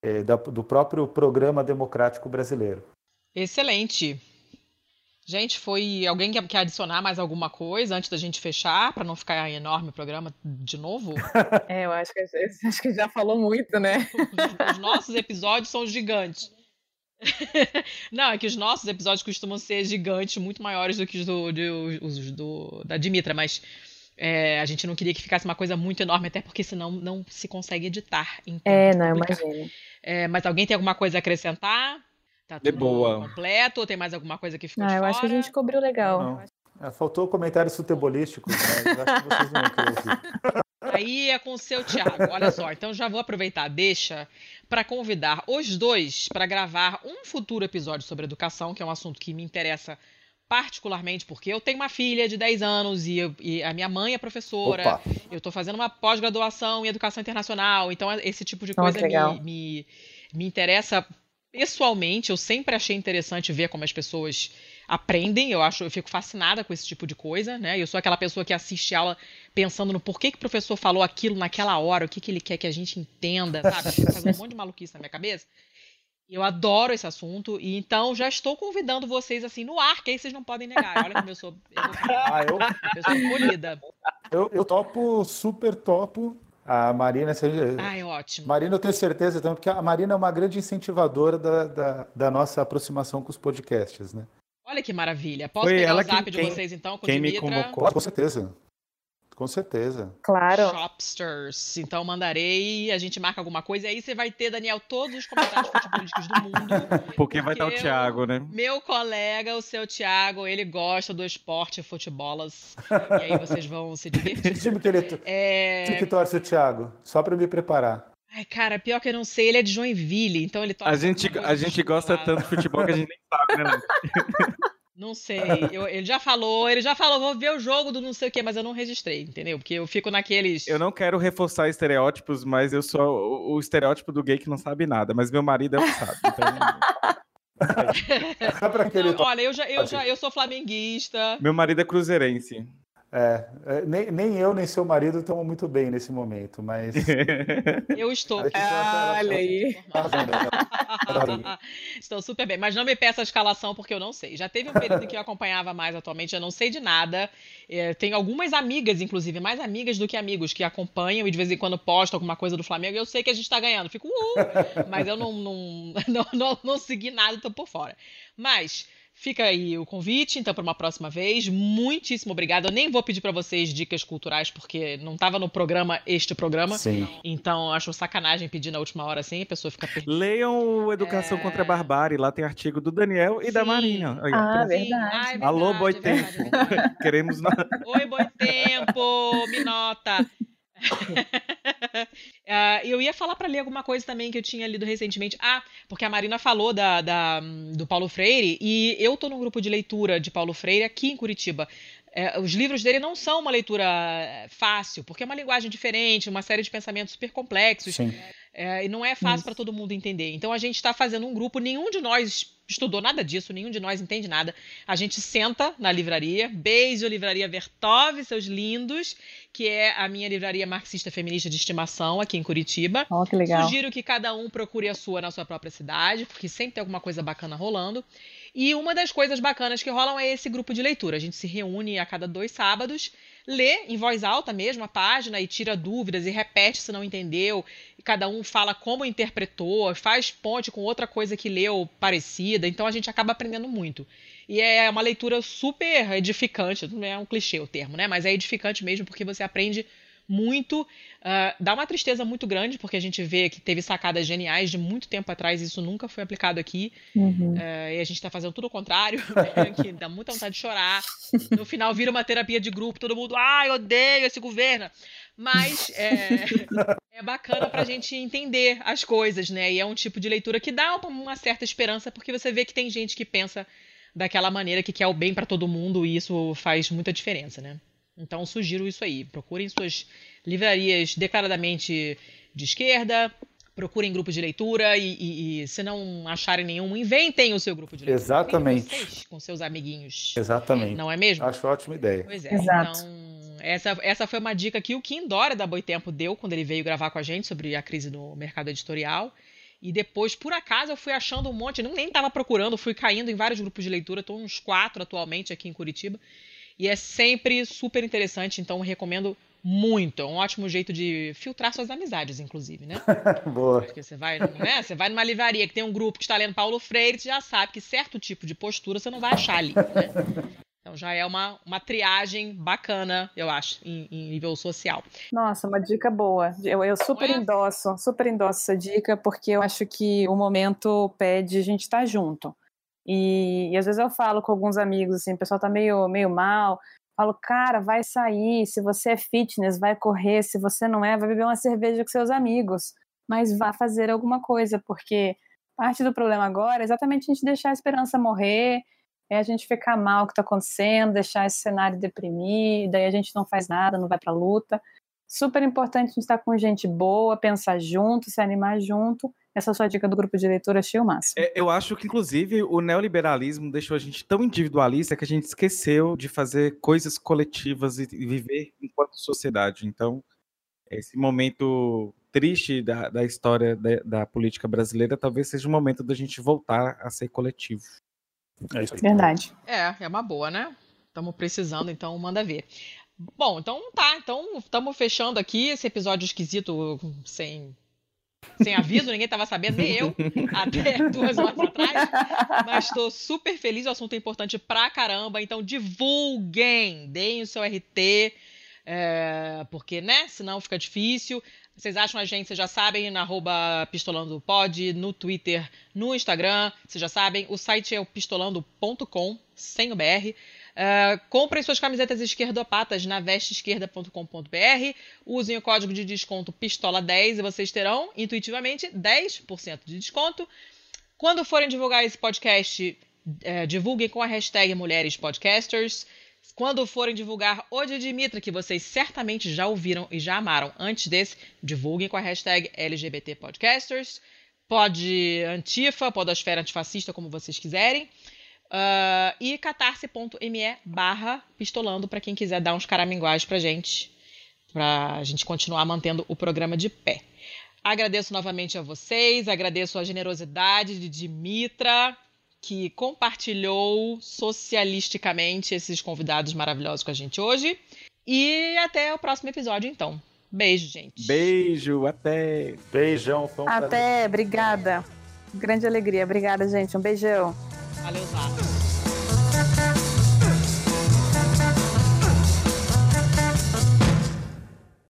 Speaker 3: é, da, do próprio programa democrático brasileiro.
Speaker 1: Excelente. Gente, foi alguém que quer adicionar mais alguma coisa antes da gente fechar, para não ficar enorme o programa de novo?
Speaker 4: É, eu acho que, acho que já falou muito, né?
Speaker 1: Os, os nossos episódios são gigantes. Não, é que os nossos episódios costumam ser gigantes, muito maiores do que os do, do, os do da Dimitra, mas é, a gente não queria que ficasse uma coisa muito enorme, até porque senão não se consegue editar.
Speaker 4: É, não, imagina.
Speaker 1: É, mas alguém tem alguma coisa a acrescentar? Tá tudo
Speaker 2: de boa.
Speaker 1: completo? Ou tem mais alguma coisa que ficou
Speaker 4: ah,
Speaker 1: de
Speaker 4: eu
Speaker 1: fora?
Speaker 4: acho que a gente cobriu legal.
Speaker 3: É, faltou comentários futebolísticos, mas eu acho que vocês não ouvir.
Speaker 1: Aí é com o seu Thiago. Olha só, então já vou aproveitar, deixa para convidar os dois para gravar um futuro episódio sobre educação, que é um assunto que me interessa particularmente porque eu tenho uma filha de 10 anos e, eu, e a minha mãe é professora. Opa. Eu estou fazendo uma pós-graduação em educação internacional, então esse tipo de coisa oh, me, me, me interessa pessoalmente. Eu sempre achei interessante ver como as pessoas aprendem. Eu acho, eu fico fascinada com esse tipo de coisa, né? Eu sou aquela pessoa que assiste aula pensando no porquê que o professor falou aquilo naquela hora, o que, que ele quer que a gente entenda, sabe? Faz um monte de maluquice na minha cabeça. Eu adoro esse assunto e então já estou convidando vocês assim no ar, que aí vocês não podem negar. Olha como eu sou, eu, ah, eu... eu sou.
Speaker 3: Eu, eu topo, super topo. A Marina, seja...
Speaker 1: ah, é ótimo.
Speaker 3: Marina, eu tenho certeza também, porque a Marina é uma grande incentivadora da, da, da nossa aproximação com os podcasts, né?
Speaker 1: Olha que maravilha. Posso Foi pegar o zap de vocês então
Speaker 3: com quem me convocou? Com certeza. Com certeza.
Speaker 4: Claro.
Speaker 1: Shopsters. Então mandarei, a gente marca alguma coisa. E aí você vai ter, Daniel, todos os comentários futebolísticos do mundo.
Speaker 2: Porque, porque vai estar o Thiago, né?
Speaker 1: Meu colega, o seu Thiago, ele gosta do esporte futebolas. e aí vocês vão se divertir.
Speaker 3: Que time que ele é... time que torce o Thiago? Só para me preparar.
Speaker 1: Ai, cara, pior que eu não sei, ele é de Joinville, então ele torce.
Speaker 2: A gente, a gente gosta tanto de futebol que a gente nem sabe, né?
Speaker 1: Não sei. Eu, ele já falou, ele já falou, vou ver o jogo do não sei o quê, mas eu não registrei, entendeu? Porque eu fico naqueles.
Speaker 2: Eu não quero reforçar estereótipos, mas eu sou o, o estereótipo do gay que não sabe nada, mas meu marido é o que sabe. Então...
Speaker 1: não, olha, eu já, eu já eu sou flamenguista.
Speaker 2: Meu marido é cruzeirense.
Speaker 3: É, é, nem, nem eu nem seu marido estão muito bem nesse momento, mas.
Speaker 1: Eu estou.
Speaker 4: olha aí.
Speaker 1: estou super bem, mas não me peça a escalação porque eu não sei. Já teve um período que eu acompanhava mais atualmente, eu não sei de nada. É, tenho algumas amigas, inclusive, mais amigas do que amigos, que acompanham e de vez em quando postam alguma coisa do Flamengo e eu sei que a gente está ganhando. Fico, uh, mas eu não, não, não, não, não segui nada, estou por fora. Mas. Fica aí o convite, então, para uma próxima vez. Muitíssimo obrigada. Eu nem vou pedir para vocês dicas culturais, porque não estava no programa este programa.
Speaker 3: Sim.
Speaker 1: Então, acho sacanagem pedir na última hora assim, a pessoa fica perdida.
Speaker 2: Leiam Educação é... contra a Barbárie. Lá tem artigo do Daniel e Sim. da Marina.
Speaker 4: Ah, verdade.
Speaker 1: Ah, é verdade.
Speaker 2: Alô, Boi é Tempo. Queremos.
Speaker 1: Oi, Boi Tempo. Me nota. uh, eu ia falar para ler alguma coisa também que eu tinha lido recentemente. Ah, porque a Marina falou da, da, do Paulo Freire e eu tô no grupo de leitura de Paulo Freire aqui em Curitiba. É, os livros dele não são uma leitura fácil, porque é uma linguagem diferente, uma série de pensamentos super complexos.
Speaker 3: Sim.
Speaker 1: É, e não é fácil para todo mundo entender. Então a gente está fazendo um grupo, nenhum de nós estudou nada disso, nenhum de nós entende nada. A gente senta na livraria, beijo Livraria Vertov, seus lindos, que é a minha livraria marxista feminista de estimação aqui em Curitiba.
Speaker 4: Ó, que legal.
Speaker 1: Sugiro que cada um procure a sua na sua própria cidade, porque sempre tem alguma coisa bacana rolando. E uma das coisas bacanas que rolam é esse grupo de leitura. A gente se reúne a cada dois sábados, lê em voz alta mesmo a página e tira dúvidas e repete se não entendeu. E cada um fala como interpretou, faz ponte com outra coisa que leu parecida. Então a gente acaba aprendendo muito. E é uma leitura super edificante, não é um clichê o termo, né? Mas é edificante mesmo porque você aprende muito. Uh, dá uma tristeza muito grande, porque a gente vê que teve sacadas geniais de muito tempo atrás, e isso nunca foi aplicado aqui.
Speaker 4: Uhum.
Speaker 1: Uh, e a gente está fazendo tudo o contrário, né, que dá muita vontade de chorar. No final vira uma terapia de grupo, todo mundo, ai, odeio esse governo. Mas é, é bacana para a gente entender as coisas, né? E é um tipo de leitura que dá uma, uma certa esperança, porque você vê que tem gente que pensa daquela maneira que quer o bem para todo mundo, e isso faz muita diferença, né? Então sugiro isso aí. Procurem suas livrarias declaradamente de esquerda, procurem grupos de leitura e, e, e, se não acharem nenhum, inventem o seu grupo de leitura.
Speaker 3: Exatamente.
Speaker 1: Vocês, com seus amiguinhos.
Speaker 3: Exatamente.
Speaker 1: Não é mesmo?
Speaker 3: Acho ótima ideia.
Speaker 1: Pois é.
Speaker 4: Exato.
Speaker 1: Então, essa, essa foi uma dica que o Kim Dória da Boitempo deu quando ele veio gravar com a gente sobre a crise no mercado editorial. E depois, por acaso, eu fui achando um monte, não nem estava procurando, fui caindo em vários grupos de leitura, estou uns quatro atualmente aqui em Curitiba. E é sempre super interessante, então recomendo muito. É um ótimo jeito de filtrar suas amizades, inclusive, né?
Speaker 3: Boa.
Speaker 1: Porque você vai, né? você vai numa livraria que tem um grupo que está lendo Paulo Freire, você já sabe que certo tipo de postura você não vai achar ali, né? Então já é uma, uma triagem bacana, eu acho, em, em nível social.
Speaker 4: Nossa, uma dica boa. Eu, eu super
Speaker 1: é?
Speaker 4: endosso, super endosso essa dica, porque eu acho que o momento pede a gente estar junto. E, e às vezes eu falo com alguns amigos, assim, o pessoal tá meio, meio mal. Falo, cara, vai sair. Se você é fitness, vai correr. Se você não é, vai beber uma cerveja com seus amigos. Mas vá fazer alguma coisa, porque parte do problema agora é exatamente a gente deixar a esperança morrer, é a gente ficar mal o que está acontecendo, deixar esse cenário deprimir, daí a gente não faz nada, não vai para a luta. Super importante a gente estar com gente boa, pensar junto, se animar junto. Essa é a sua dica do grupo de leitura, achei o máximo.
Speaker 2: É, eu acho que, inclusive, o neoliberalismo deixou a gente tão individualista que a gente esqueceu de fazer coisas coletivas e e viver enquanto sociedade. Então, esse momento triste da, da história da, da política brasileira talvez seja o momento da gente voltar a ser coletivo.
Speaker 3: É isso aí.
Speaker 4: Verdade.
Speaker 1: É, é uma boa, né? Estamos precisando, então manda ver. Bom, então tá. Então estamos fechando aqui esse episódio esquisito sem, sem aviso, ninguém estava sabendo, nem eu, até duas horas atrás. Mas estou super feliz, o assunto é importante pra caramba. Então divulguem, deem o seu RT, é, porque, né? Senão fica difícil. Vocês acham a gente, vocês já sabem, na arroba pistolandopod, no Twitter, no Instagram, vocês já sabem. O site é o pistolando.com, sem o BR. Uh, comprem suas camisetas esquerdopatas na vesteesquerda.com.br. Usem o código de desconto PISTOLA10 e vocês terão, intuitivamente, 10% de desconto. Quando forem divulgar esse podcast, eh, divulguem com a hashtag Mulheres Podcasters. Quando forem divulgar o de Dimitra, que vocês certamente já ouviram e já amaram antes desse, divulguem com a hashtag LGBT Podcasters. Pode Antifa, Podosfera Antifascista, como vocês quiserem. Ah, e catarse.me barra pistolando para quem quiser dar uns caraminguais pra gente, pra gente continuar mantendo o programa de pé. Agradeço novamente a vocês, agradeço a generosidade de Dimitra, que compartilhou socialisticamente esses convidados maravilhosos com a gente hoje. E até o próximo episódio, então. Beijo, gente.
Speaker 2: Beijo, até!
Speaker 3: Beijão.
Speaker 4: Até, obrigada. Grande alegria. Obrigada, gente. Um beijão.
Speaker 1: 阿刘啥？